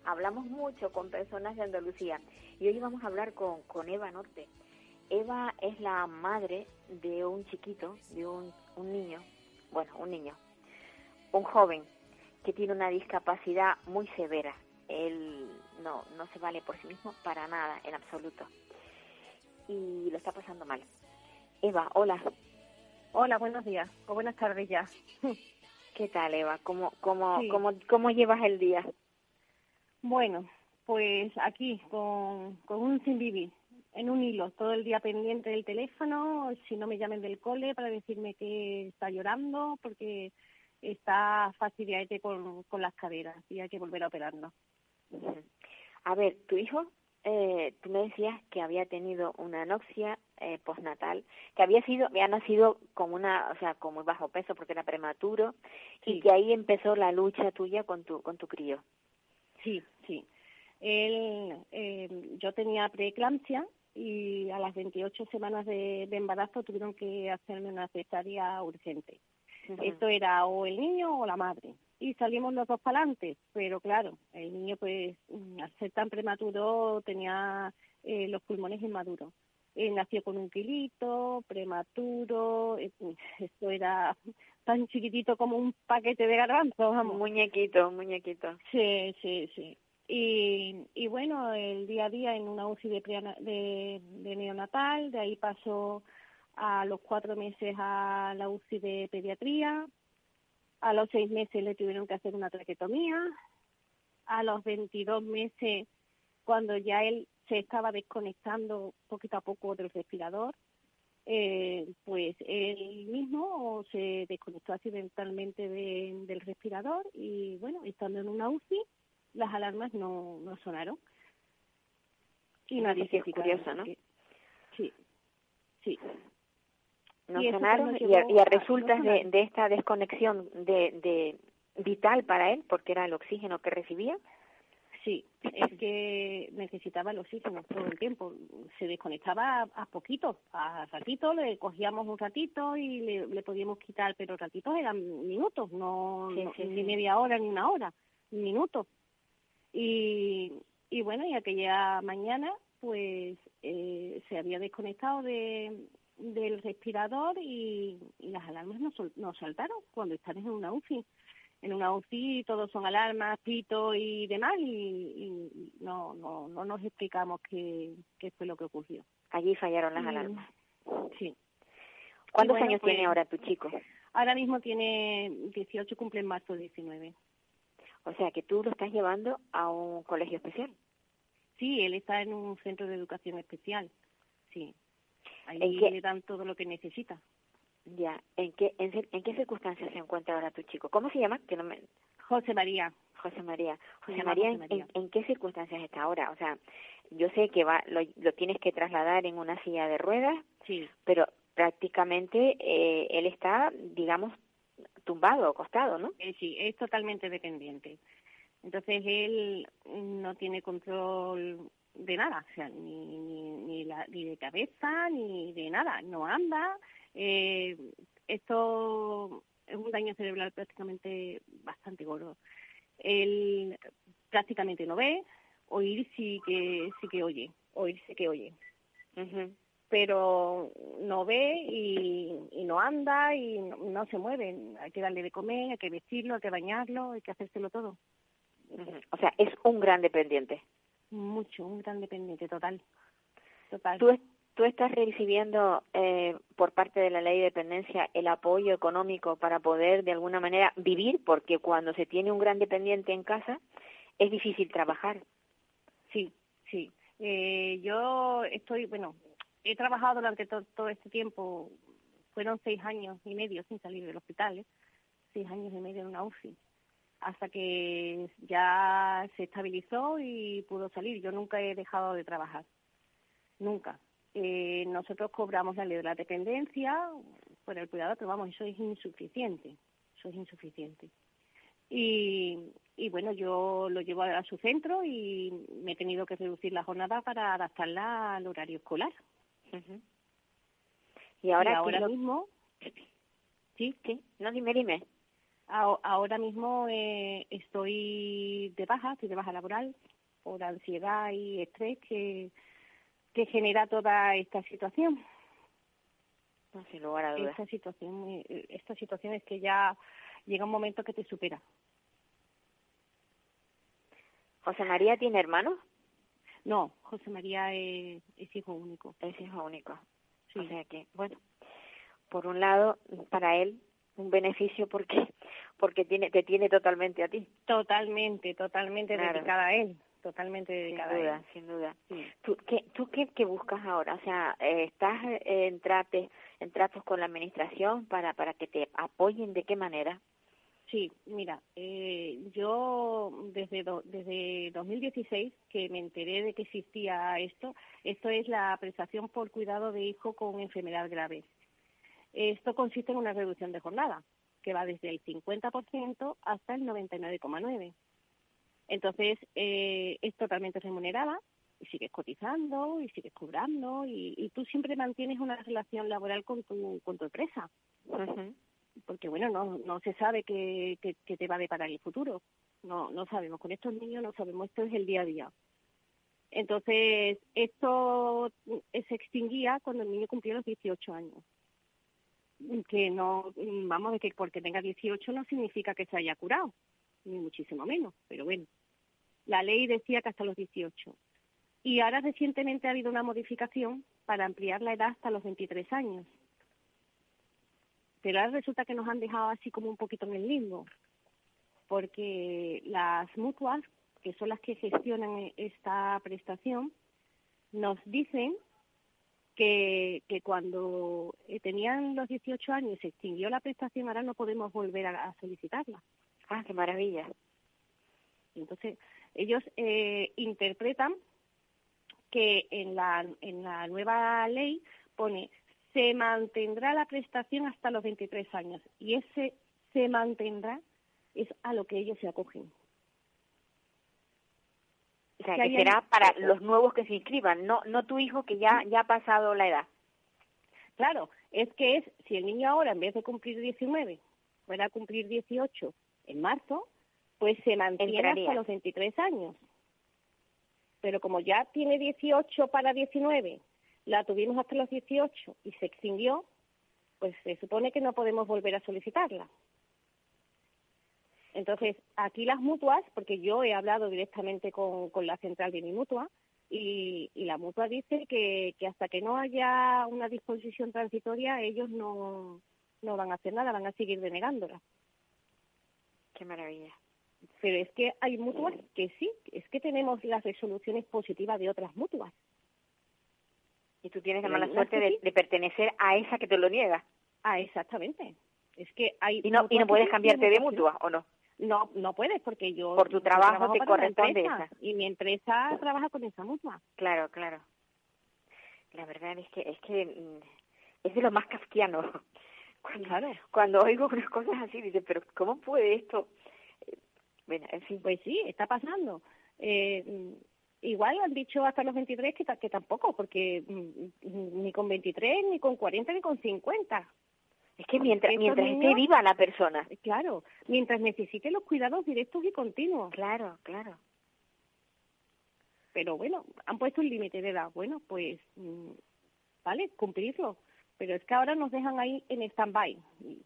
Hablamos mucho con personas de Andalucía. Y hoy vamos a hablar con, con Eva Norte. Eva es la madre de un chiquito, de un, un niño, bueno, un niño, un joven que tiene una discapacidad muy severa. Él no, no se vale por sí mismo para nada, en absoluto. Y lo está pasando mal. Eva, hola.
Hola, buenos días o buenas tardes ya.
¿Qué tal, Eva? ¿Cómo, cómo,
Sí.
cómo, cómo llevas el día?
Bueno, pues aquí con, con un sin vivir, en un hilo, todo el día pendiente del teléfono, si no me llamen del cole para decirme que está llorando porque está fastidiadete con, con las caderas y hay que volver a operarlo.
Ujú. A ver, tu hijo, eh, tú me decías que había tenido una anoxia eh, postnatal, que había sido, había nacido con una, o sea, con muy bajo peso porque era prematuro y que ahí empezó la lucha tuya con tu, con tu crío.
Sí, sí. Él, eh, yo tenía preeclampsia y a las 28 semanas de, de embarazo tuvieron que hacerme una cesárea urgente.
Ujú.
Esto era o el niño o la madre. Y salimos los dos para adelante, pero claro, el niño pues mm, al ser tan prematuro tenía eh, los pulmones inmaduros. Él nació con un kilito, prematuro, eh, esto era tan chiquitito como un paquete de garbanzos,
Un muñequito, un muñequito.
Sí, sí, sí. Y, y bueno, el día a día en una UCI de, preana- de, de neonatal, de ahí pasó a los cuatro meses a la UCI de pediatría, a los seis meses le tuvieron que hacer una traquetomía, a los 22 meses, cuando ya él se estaba desconectando poquito a poco del respirador, eh, pues él mismo se desconectó accidentalmente de- del respirador y bueno, estando en una UCI, las alarmas no, no sonaron. Y nadie se
curioso, ¿no?
Sí, sí.
No
Y
y a,
llevó
y a
a- no
resultas de, de esta desconexión de, de vital para él, porque era el oxígeno que recibía.
Sí, es que necesitaba el oxígeno todo el tiempo. Se desconectaba a, a poquito, a ratito, le cogíamos un ratito y le, le podíamos quitar, pero ratitos eran minutos, no,
Sí,
no-
sí,
ni
sí.
media hora ni una hora, minutos. Y, y bueno, y aquella mañana pues eh, se había desconectado de, del respirador y, y las alarmas no, sol- no saltaron cuando estás en una UCI en una UCI todos son alarmas, pito y demás y, y no, no, no nos explicamos qué, qué fue lo que ocurrió.
Allí fallaron las alarmas.
Sí.
¿Cuántos
bueno,
años
pues-
tiene ahora tu chico?
Ahora mismo tiene 18, cumple en marzo 19.
O sea, que tú lo estás llevando a un colegio especial.
Sí, él está en un centro de educación especial. Sí. Ahí le dan todo lo que necesita.
Ya. ¿En qué, en, qué circunstancias se encuentra ahora tu chico? ¿Cómo se llama? Que no me...
José María.
José María. José María,
José
¿en,
María.
en- en qué circunstancias está ahora? O sea, yo sé que va, lo, lo tienes que trasladar en una silla de ruedas,
Sí,
pero prácticamente eh, él está, digamos, tumbado, acostado, ¿no?
eh, sí, es totalmente dependiente. Entonces él no tiene control de nada, o sea, ni, ni, ni, la- ni de cabeza, ni de nada, no anda. Eh, esto es un daño cerebral prácticamente bastante gordo. Él prácticamente no ve, oír sí que sí que oye, oír sí que oye, pero no ve y, y no anda y no, no se mueve. Hay que darle de comer, hay que vestirlo, hay que bañarlo, hay que hacérselo todo.
O sea, es un gran dependiente.
Mucho, un gran dependiente total. Total.
¿Tú, es- tú estás recibiendo eh, por parte de la ley de dependencia el apoyo económico para poder de alguna manera vivir? Porque cuando se tiene un gran dependiente en casa es difícil trabajar.
Sí, sí. Eh, yo estoy, bueno, he trabajado durante to- todo este tiempo, fueron seis años y medio sin salir del hospital, ¿eh? seis años y medio en una UCI, hasta que ya se estabilizó y pudo salir. Yo nunca he dejado de trabajar, nunca. Eh, nosotros cobramos la ley de la dependencia por el cuidado, pero vamos, eso es insuficiente, eso es insuficiente. Y, y bueno, yo lo llevo a su centro y me he tenido que reducir la jornada para adaptarla al horario escolar.
Ujú. Y ahora,
y
¿qué
ahora
lo-
mismo, sí,
Sí, no, dime, dime.
ahora mismo eh, estoy de baja, estoy de baja laboral por ansiedad y estrés que, que genera toda esta situación.
No, sin lugar a dudas.
Esta situación, esta situación es que ya llega un momento que te supera.
¿José María tiene hermanos?
No, José María es, es hijo único.
Es hijo único.
Sí.
O sea que, bueno, por un lado, para él, un beneficio porque porque tiene te tiene totalmente a ti.
Totalmente, totalmente
Claro.
dedicada a él, totalmente
Sin
dedicada a
duda,
él.
sin duda.
Sí.
¿Tú qué, tú qué, qué buscas ahora? O sea, eh, ¿estás en, trate, en tratos con la administración para, para que te apoyen? ¿De qué manera?
Sí, mira, eh, yo desde do- desde 2016 que me enteré de que existía esto, esto es la prestación por cuidado de hijo con enfermedad grave. Esto consiste en una reducción de jornada que va desde el 50% hasta el 99,9. Entonces eh, es totalmente remunerada y sigues cotizando y sigues cobrando y, y tú siempre mantienes una relación laboral con tu con tu empresa porque bueno, no, no se sabe qué, qué, qué te va a deparar el futuro. No, no sabemos. Con estos niños no sabemos. Esto es el día a día. Entonces, esto se extinguía cuando el niño cumplía los 18 años. Que no, vamos, de que porque tenga 18 no significa que se haya curado, ni muchísimo menos. Pero bueno, la ley decía que hasta los 18. Y ahora recientemente ha habido una modificación para ampliar la edad hasta los 23 años pero ahora resulta que nos han dejado así como un poquito en el limbo, porque las mutuas, que son las que gestionan esta prestación, nos dicen que, que cuando eh, tenían los 18 años y se extinguió la prestación, ahora no podemos volver a, a solicitarla.
Ah, qué maravilla.
Entonces, ellos eh, interpretan que en la, en la nueva ley pone se mantendrá la prestación hasta los 23 años y ese se mantendrá es a lo que ellos se acogen.
O sea,
Que
que
hayan-
será para los nuevos que se inscriban, no no tu hijo que ya ya ha pasado la edad.
Claro, es que es, si el niño ahora en vez de cumplir 19 fuera a cumplir 18 en marzo, pues se mantiene
Entraría.
hasta los 23 años. Pero como ya tiene 18 para 19, la tuvimos hasta los 18 y se extinguió, pues se supone que no podemos volver a solicitarla. Entonces, aquí las mutuas, porque yo he hablado directamente con, con la central de mi mutua, y, y la mutua dice que, que hasta que no haya una disposición transitoria, ellos no, no van a hacer nada, van a seguir denegándola.
Qué maravilla.
Pero es que hay mutuas que sí, es que tenemos las resoluciones positivas de otras mutuas.
Y tú tienes la mala suerte de,
sí.
de pertenecer a esa que te lo niega.
Ah, exactamente. Es que hay
Y no, y no puedes cambiarte de mutua, ¿o no?
No, no puedes porque yo
Por tu trabajo
trabajo
te corresponde esa.
y mi empresa trabaja con esa mutua.
Claro, claro. La verdad es que es que mm, es de lo más kafkiano. Cuando,
Claro.
cuando oigo unas cosas así, dice, pero ¿cómo puede esto? Bueno, en fin.
Pues sí, está pasando. Eh, mm, igual han dicho hasta los 23 que, ta- que tampoco, porque mm, mm, ni con 23, ni con 40, ni con 50.
Es que mientras, mientras esté
niños-
viva la persona.
Eh, Claro, mientras necesite los cuidados directos y continuos.
Claro, claro.
Pero bueno, han puesto un límite de edad. Bueno, pues, vale, cumplirlo. Pero es que ahora nos dejan ahí en stand-by.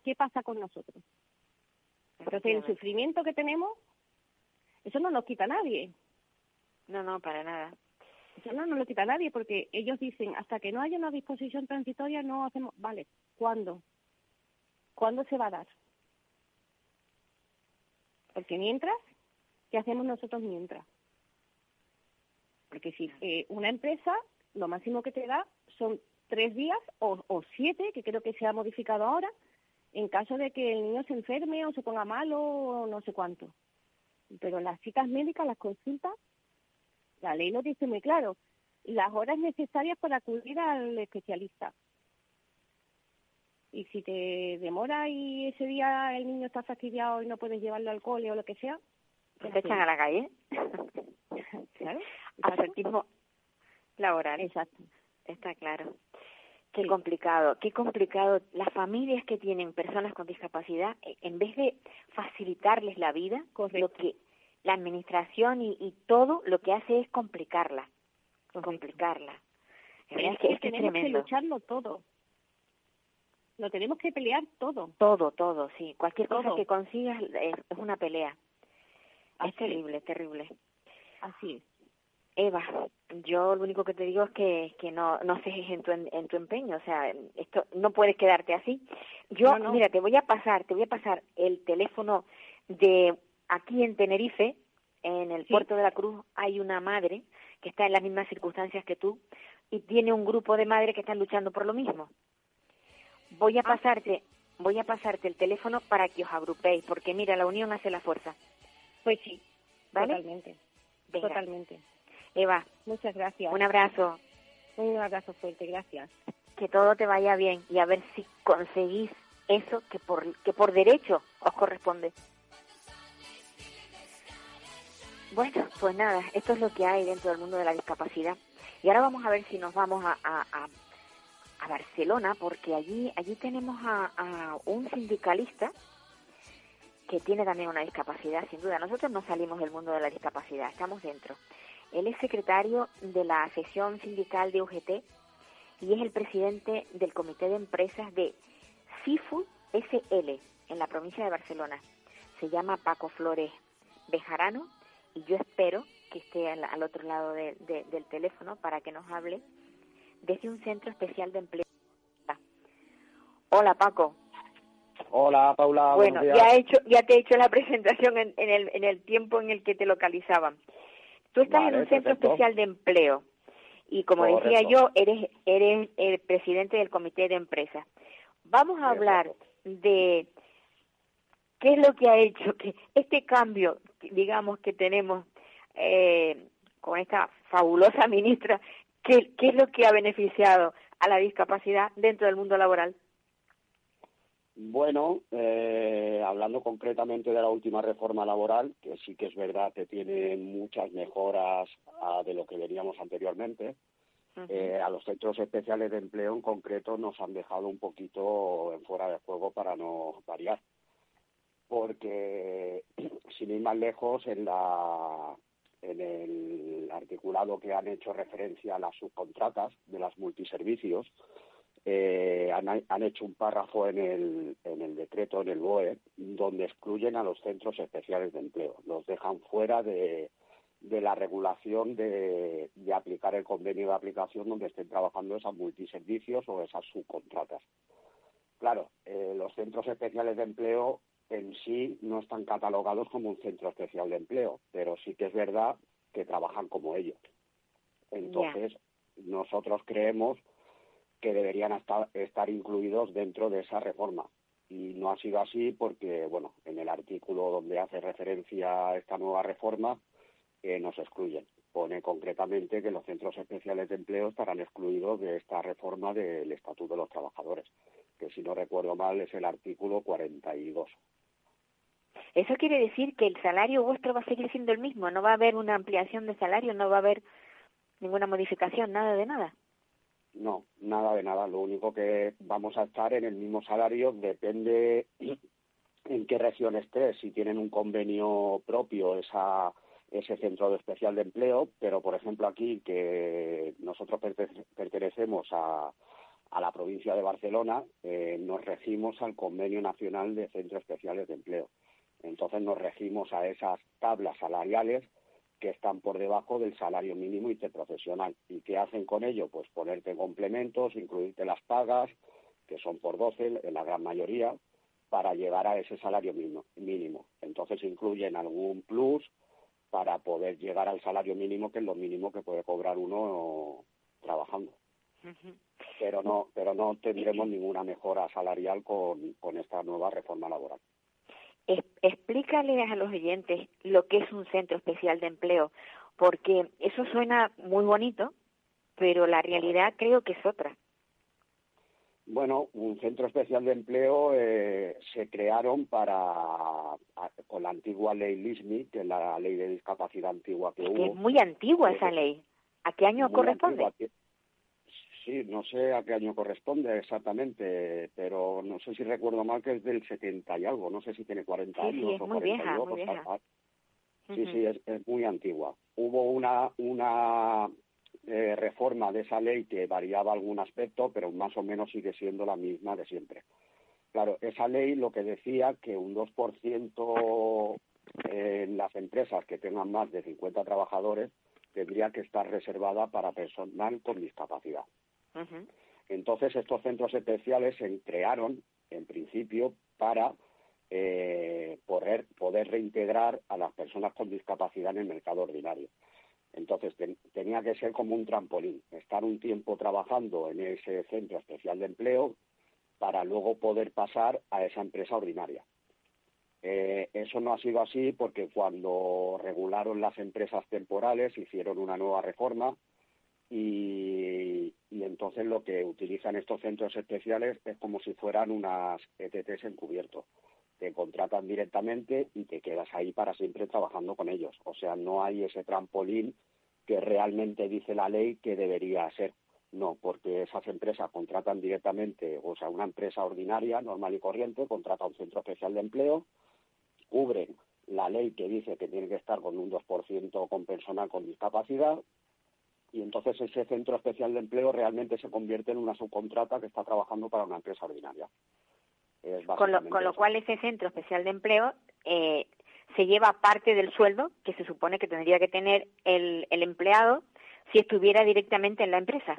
¿Qué pasa con nosotros? Entonces, el sufrimiento que tenemos, eso no nos quita nadie.
No, no, para nada.
Eso no nos lo quita nadie porque ellos dicen, hasta que no haya una disposición transitoria no hacemos... Vale, ¿cuándo? ¿Cuándo se va a dar? Porque mientras, ¿qué hacemos nosotros mientras? Porque si eh, una empresa, lo máximo que te da son tres días o, o siete, que creo que se ha modificado ahora, en caso de que el niño se enferme o se ponga malo o no sé cuánto. Pero las citas médicas, las consultas, la ley lo dice muy claro. Las horas necesarias para acudir al especialista. Y si te demora y ese día el niño está fastidiado y no puedes llevarlo al cole o lo que sea,
Te echan a la calle.
claro.
Asertismo laboral.
Exacto.
Está claro. Qué complicado, qué complicado. Las familias que tienen personas con discapacidad, eh, en vez de facilitarles la vida,
Correcto.
lo que la administración y, y todo lo que hace es complicarla, complicarla. Es que, es que es
tenemos que lucharlo todo. Lo tenemos que pelear todo.
Todo, todo, sí. Cualquier cosa que consigas es, es una pelea.
Así
es terrible, terrible.
Así es.
Eva, yo lo único que te digo es que, que no, no cejes en tu, en tu empeño, o sea, esto no puedes quedarte así. Yo,
No, no.
mira, te voy a pasar, te voy a pasar el teléfono de aquí en Tenerife, en el
Sí.
puerto de la Cruz, hay una madre que está en las mismas circunstancias que tú y tiene un grupo de madres que están luchando por lo mismo. Voy a
Ah,
pasarte, voy a pasarte el teléfono para que os agrupéis, porque mira, la unión hace la fuerza,
Pues sí,
¿vale?
totalmente.
Venga,
Totalmente.
Eva,
Muchas gracias.
un abrazo.
Un abrazo fuerte, gracias.
que todo te vaya bien y a ver si conseguís eso que por, que por derecho os corresponde. Bueno, pues nada, esto es lo que hay dentro del mundo de la discapacidad. Y ahora vamos a ver si nos vamos a, a, a- Barcelona, porque allí, allí tenemos a un sindicalista que tiene también una discapacidad, sin duda. Nosotros no salimos del mundo de la discapacidad, estamos dentro. Él es secretario de la sección sindical de UGT y es el presidente del comité de empresas de Seafood SL en la provincia de Barcelona. Se llama Paco Flores Bejarano y yo espero que esté al, al otro lado de- de- del teléfono para que nos hable desde un centro especial de empleo. Hola Paco.
Hola, Paula.
bueno, ya he hecho, ya te he hecho la presentación en, en el, en el tiempo en el que te localizaban. Tú estás en un centro
perfecto.
especial de empleo y como decía yo, eres, eres el presidente del comité de empresas. Vamos a hablar de qué es lo que ha hecho que este cambio, digamos, que tenemos eh, con esta fabulosa ministra, ¿qué, qué es lo que ha beneficiado a la discapacidad dentro del mundo laboral.
Bueno, eh, hablando concretamente de la última reforma laboral, que sí que es verdad que tiene muchas mejoras a de lo que veníamos anteriormente, eh, a los centros especiales de empleo en concreto nos han dejado un poquito en fuera de juego para no variar. Porque, sin ir más lejos, en, la, en el articulado que han hecho referencia a las subcontratas de las multiservicios, eh, han, han hecho un párrafo en el, en el decreto, en el BOE, donde excluyen a los centros especiales de empleo. Los dejan fuera de, de la regulación de, de aplicar el convenio de aplicación donde estén trabajando esas multiservicios o esas subcontratas. Claro, eh, los centros especiales de empleo en sí no están catalogados como un centro especial de empleo, pero sí que es verdad que trabajan como ellos. Entonces, nosotros creemos que deberían estar, estar incluidos dentro de esa reforma. Y no ha sido así porque, bueno, en el artículo donde hace referencia a esta nueva reforma, eh, nos excluyen. Pone concretamente que los centros especiales de empleo estarán excluidos de esta reforma del Estatuto de los Trabajadores, que si no recuerdo mal es el artículo 42.
Eso quiere decir que el salario vuestro va a seguir siendo el mismo, no va a haber una ampliación de salario, no va a haber ninguna modificación, nada de nada.
No, nada de nada. Lo único que vamos a estar en el mismo salario depende en qué región estés, si tienen un convenio propio esa, ese centro de especial de empleo, pero por ejemplo aquí que nosotros pertenecemos a, a la provincia de Barcelona, eh, nos regimos al Convenio Nacional de Centros Especiales de Empleo. Entonces nos regimos a esas tablas salariales que están por debajo del salario mínimo interprofesional. ¿Y qué hacen con ello? Pues ponerte complementos, incluirte las pagas, que son por 12 en la gran mayoría, para llegar a ese salario mínimo. Entonces incluyen algún plus para poder llegar al salario mínimo, que es lo mínimo que puede cobrar uno trabajando. Pero no, pero no tendremos ninguna mejora salarial con, con esta nueva reforma laboral
explícale a los oyentes lo que es un centro especial de empleo, porque eso suena muy bonito, pero la realidad creo que es otra.
Bueno, un centro especial de empleo eh, se crearon para con la antigua ley LISMI, que es la ley de discapacidad antigua que hubo.
Es muy antigua esa ley. ¿A qué año corresponde?
Sí, no sé a qué año corresponde exactamente, pero no sé si recuerdo mal que es del 70 y algo, no sé si tiene 40 años
sí, es
o
muy vieja, muy vieja.
Sí, sí, es, muy antigua. Hubo una, una eh, reforma de esa ley que variaba algún aspecto, pero más o menos sigue siendo la misma de siempre. Claro, esa ley lo que decía que un 2% en las empresas que tengan más de 50 trabajadores tendría que estar reservada para personal con discapacidad. Entonces, estos centros especiales se crearon, en principio, para eh, poder, poder reintegrar a las personas con discapacidad en el mercado ordinario. Entonces, tenía que ser como un trampolín, estar un tiempo trabajando en ese centro especial de empleo para luego poder pasar a esa empresa ordinaria. Eh, eso no ha sido así porque cuando regularon las empresas temporales hicieron una nueva reforma y, entonces lo que utilizan estos centros especiales es como si fueran unas ETTs encubiertos. Te contratan directamente y te quedas ahí para siempre trabajando con ellos. O sea, no hay ese trampolín que realmente dice la ley que debería ser. No, porque esas empresas contratan directamente, o sea, una empresa ordinaria, normal y corriente, contrata un centro especial de empleo, cubren la ley que dice que tiene que estar con un 2% con personal con discapacidad, y entonces ese centro especial de empleo realmente se convierte en una subcontrata que está trabajando para una empresa ordinaria.
con, lo, cual ese centro especial de empleo eh, se lleva parte del sueldo que se supone que tendría que tener el, el empleado si estuviera directamente en la empresa.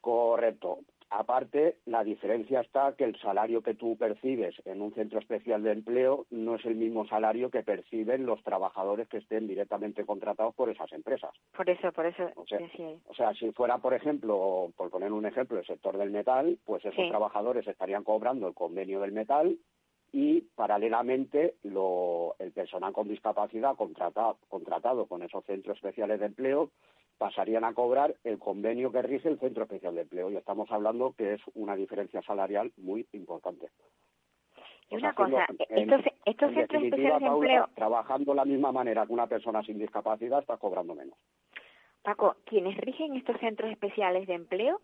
Correcto. Aparte, la diferencia está que el salario que tú percibes en un centro especial de empleo no es el mismo salario que perciben los trabajadores que estén directamente contratados por esas empresas.
Por eso, por eso.
O sea, si fuera, por ejemplo, por poner un ejemplo, el sector del metal, pues esos trabajadores estarían cobrando el convenio del metal y paralelamente el personal con discapacidad contratado con esos centros especiales de empleo pasarían a cobrar el convenio que rige el Centro Especial de Empleo. Y estamos hablando que es una diferencia salarial muy importante.
Y una cosa, estos, estos centros especiales de empleo...
Trabajando de la misma manera que una persona sin discapacidad, está cobrando menos.
Paco, quienes rigen estos centros especiales de empleo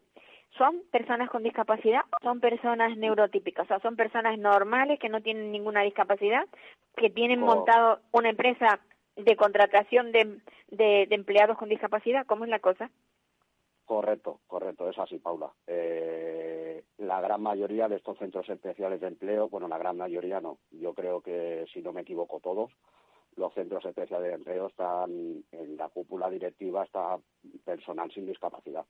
son personas con discapacidad o son personas neurotípicas, o sea, son personas normales que no tienen ninguna discapacidad, que tienen montado una empresa de contratación de, de, empleados con discapacidad? ¿Cómo es la cosa?
Correcto, correcto, es así, Paula. Eh, la gran mayoría de estos centros especiales de empleo, bueno, la gran mayoría no, yo creo que, si no me equivoco, todos, los centros especiales de empleo están en la cúpula directiva, está personal sin discapacidad.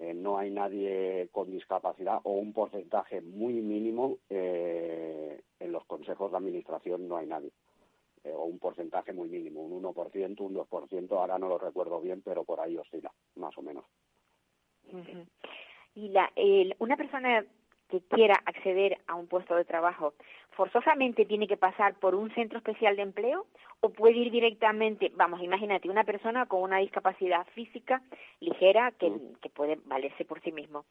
Eh, no hay nadie con discapacidad o un porcentaje muy mínimo eh, en los consejos de administración no hay nadie eh, o un porcentaje muy mínimo, un 1%, un 2%, ahora no lo recuerdo bien, pero por ahí oscila, más o menos.
Y la, una persona que quiera acceder a un puesto de trabajo, ¿forzosamente tiene que pasar por un centro especial de empleo o puede ir directamente, vamos, imagínate, una persona con una discapacidad física ligera que, mm. que puede valerse por sí mismo?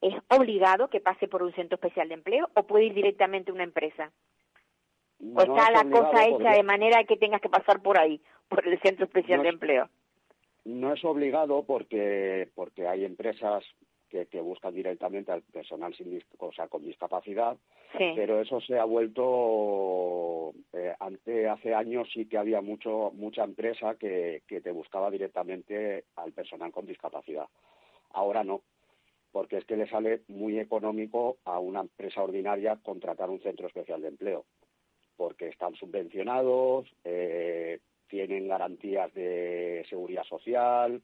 ¿Es obligado que pase por un centro especial de empleo o puede ir directamente a una empresa? ¿O está la cosa hecha de manera que tengas que pasar por ahí, por el centro especial de empleo?
No es obligado porque, porque hay empresas que, buscan directamente al personal sin, o sea, con discapacidad, pero eso se ha vuelto, eh, ante, hace años sí que había mucho, mucha empresa que, que te buscaba directamente al personal con discapacidad. Ahora no, porque es que le sale muy económico a una empresa ordinaria contratar un centro especial de empleo, porque están subvencionados, eh, tienen garantías de seguridad social,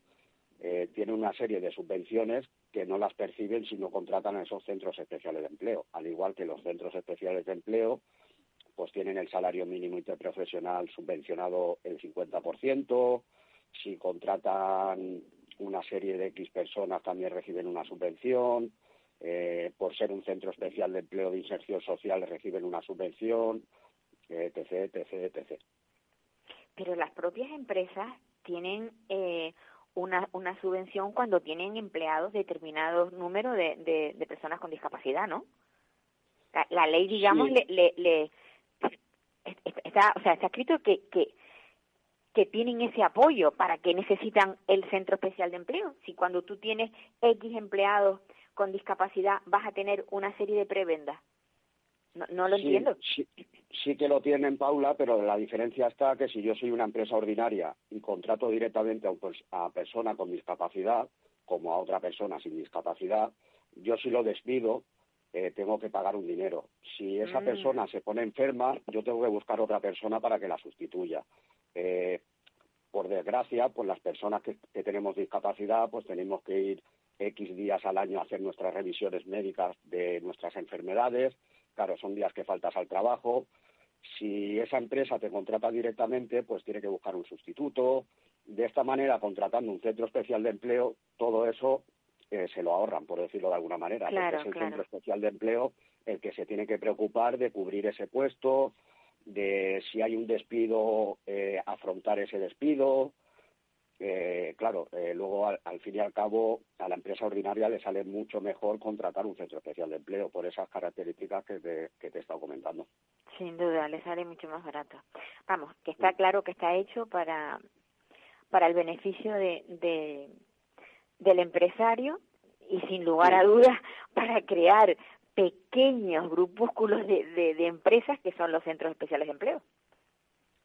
eh, tienen una serie de subvenciones que no las perciben si no contratan a esos centros especiales de empleo. Al igual que los centros especiales de empleo, pues tienen el salario mínimo interprofesional subvencionado el 50%, si contratan una serie de X personas también reciben una subvención, eh, por ser un centro especial de empleo de inserción social reciben una subvención, etc., etc., etc.
Pero las propias empresas tienen eh, una, una subvención cuando tienen empleados determinados números de, de, personas con discapacidad, ¿no? La, ley, digamos, le, le, está, o sea, está escrito que, que, que tienen ese apoyo para que necesitan el centro especial de empleo. Si cuando tú tienes X empleados con discapacidad vas a tener una serie de prebendas. No, no lo entiendo
sí que lo tienen, Paula, pero la diferencia está que si yo soy una empresa ordinaria y contrato directamente a, persona con discapacidad, como a otra persona sin discapacidad, yo si lo despido, eh, tengo que pagar un dinero. Si esa mm. persona se pone enferma, yo tengo que buscar otra persona para que la sustituya. Eh, por desgracia, pues las personas que, que, tenemos discapacidad, pues tenemos que ir X días al año a hacer nuestras revisiones médicas de nuestras enfermedades. Claro, son días que faltas al trabajo, si esa empresa te contrata directamente, pues tiene que buscar un sustituto. De esta manera, contratando un centro especial de empleo, todo eso eh, se lo ahorran, por decirlo de alguna manera. porque es el centro especial de empleo el que se tiene que preocupar de cubrir ese puesto, de si hay un despido, eh, afrontar ese despido, eh, claro, eh, luego al, fin y al cabo a la empresa ordinaria le sale mucho mejor contratar un centro especial de empleo por esas características que te, que te he estado comentando.
Sin duda, le sale mucho más barato. Vamos, que está claro que está hecho para, para el beneficio de, de del empresario y sin lugar a dudas para crear pequeños grupúsculos de, de, de empresas que son los centros especiales de empleo.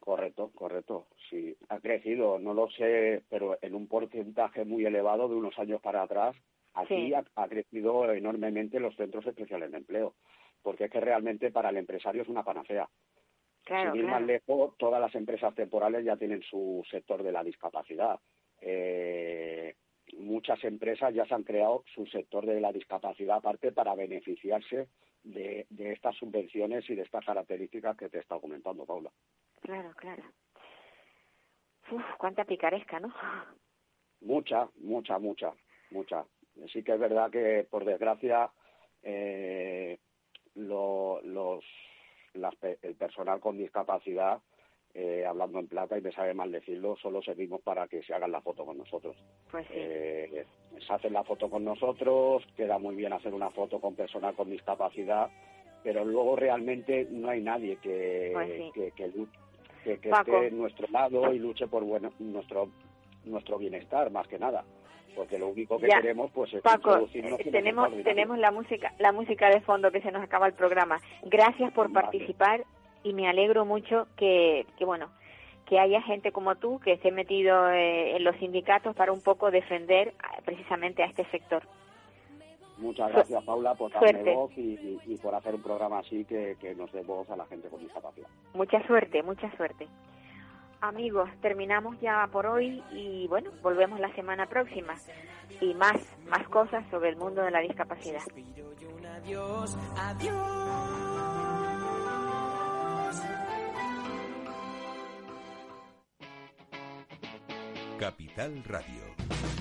Correcto, correcto. Sí, ha crecido, no lo sé, pero en un porcentaje muy elevado de unos años para atrás, aquí ha, crecido enormemente los centros especiales de empleo, porque es que realmente para el empresario es una panacea.
Claro,
Sin ir más lejos, todas las empresas temporales ya tienen su sector de la discapacidad. Eh, muchas empresas ya se han creado su sector de la discapacidad aparte para beneficiarse de, de estas subvenciones y de estas características que te he estado comentando, Paula.
Claro, claro. Uf, cuánta picaresca, ¿no?
Mucha, mucha, mucha, mucha. Sí que es verdad que, por desgracia, eh, lo, los, el personal con discapacidad, eh, hablando en plata, y me sabe mal decirlo, solo servimos para que se hagan la foto con nosotros.
Pues sí.
Eh, se hacen la foto con nosotros, queda muy bien hacer una foto con personal con discapacidad, pero luego realmente no hay nadie que,
pues
que, que, que, esté en nuestro lado y luche por bueno, nuestro nuestro bienestar más que nada. Porque lo único que queremos pues es
Paco, tenemos tenemos la música la música de fondo que se nos acaba el programa. Gracias por participar y me alegro mucho que, que bueno que haya gente como tú que esté metido eh, en los sindicatos para un poco defender eh, precisamente a este sector
Muchas gracias, Paula, por darme voz y, por hacer un programa así que, nos dé voz a la gente con discapacidad.
Mucha suerte, mucha suerte. amigos, terminamos ya por hoy y bueno, volvemos la semana próxima y más, más cosas sobre el mundo de la discapacidad.
Adiós, adiós.
Capital Radio.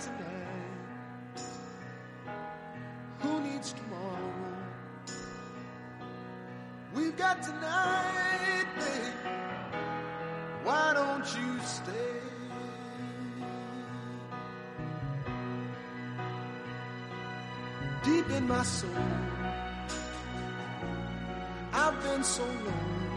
Tonight. Who needs tomorrow? We've got tonight, babe. Why don't you stay? deep in my soul. I've been so lonely.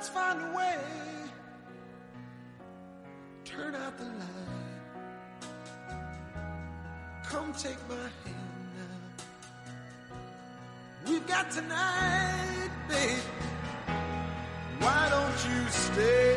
Let's find a way. Turn out the light. Come take my hand now. We've got tonight, babe. Why don't you stay?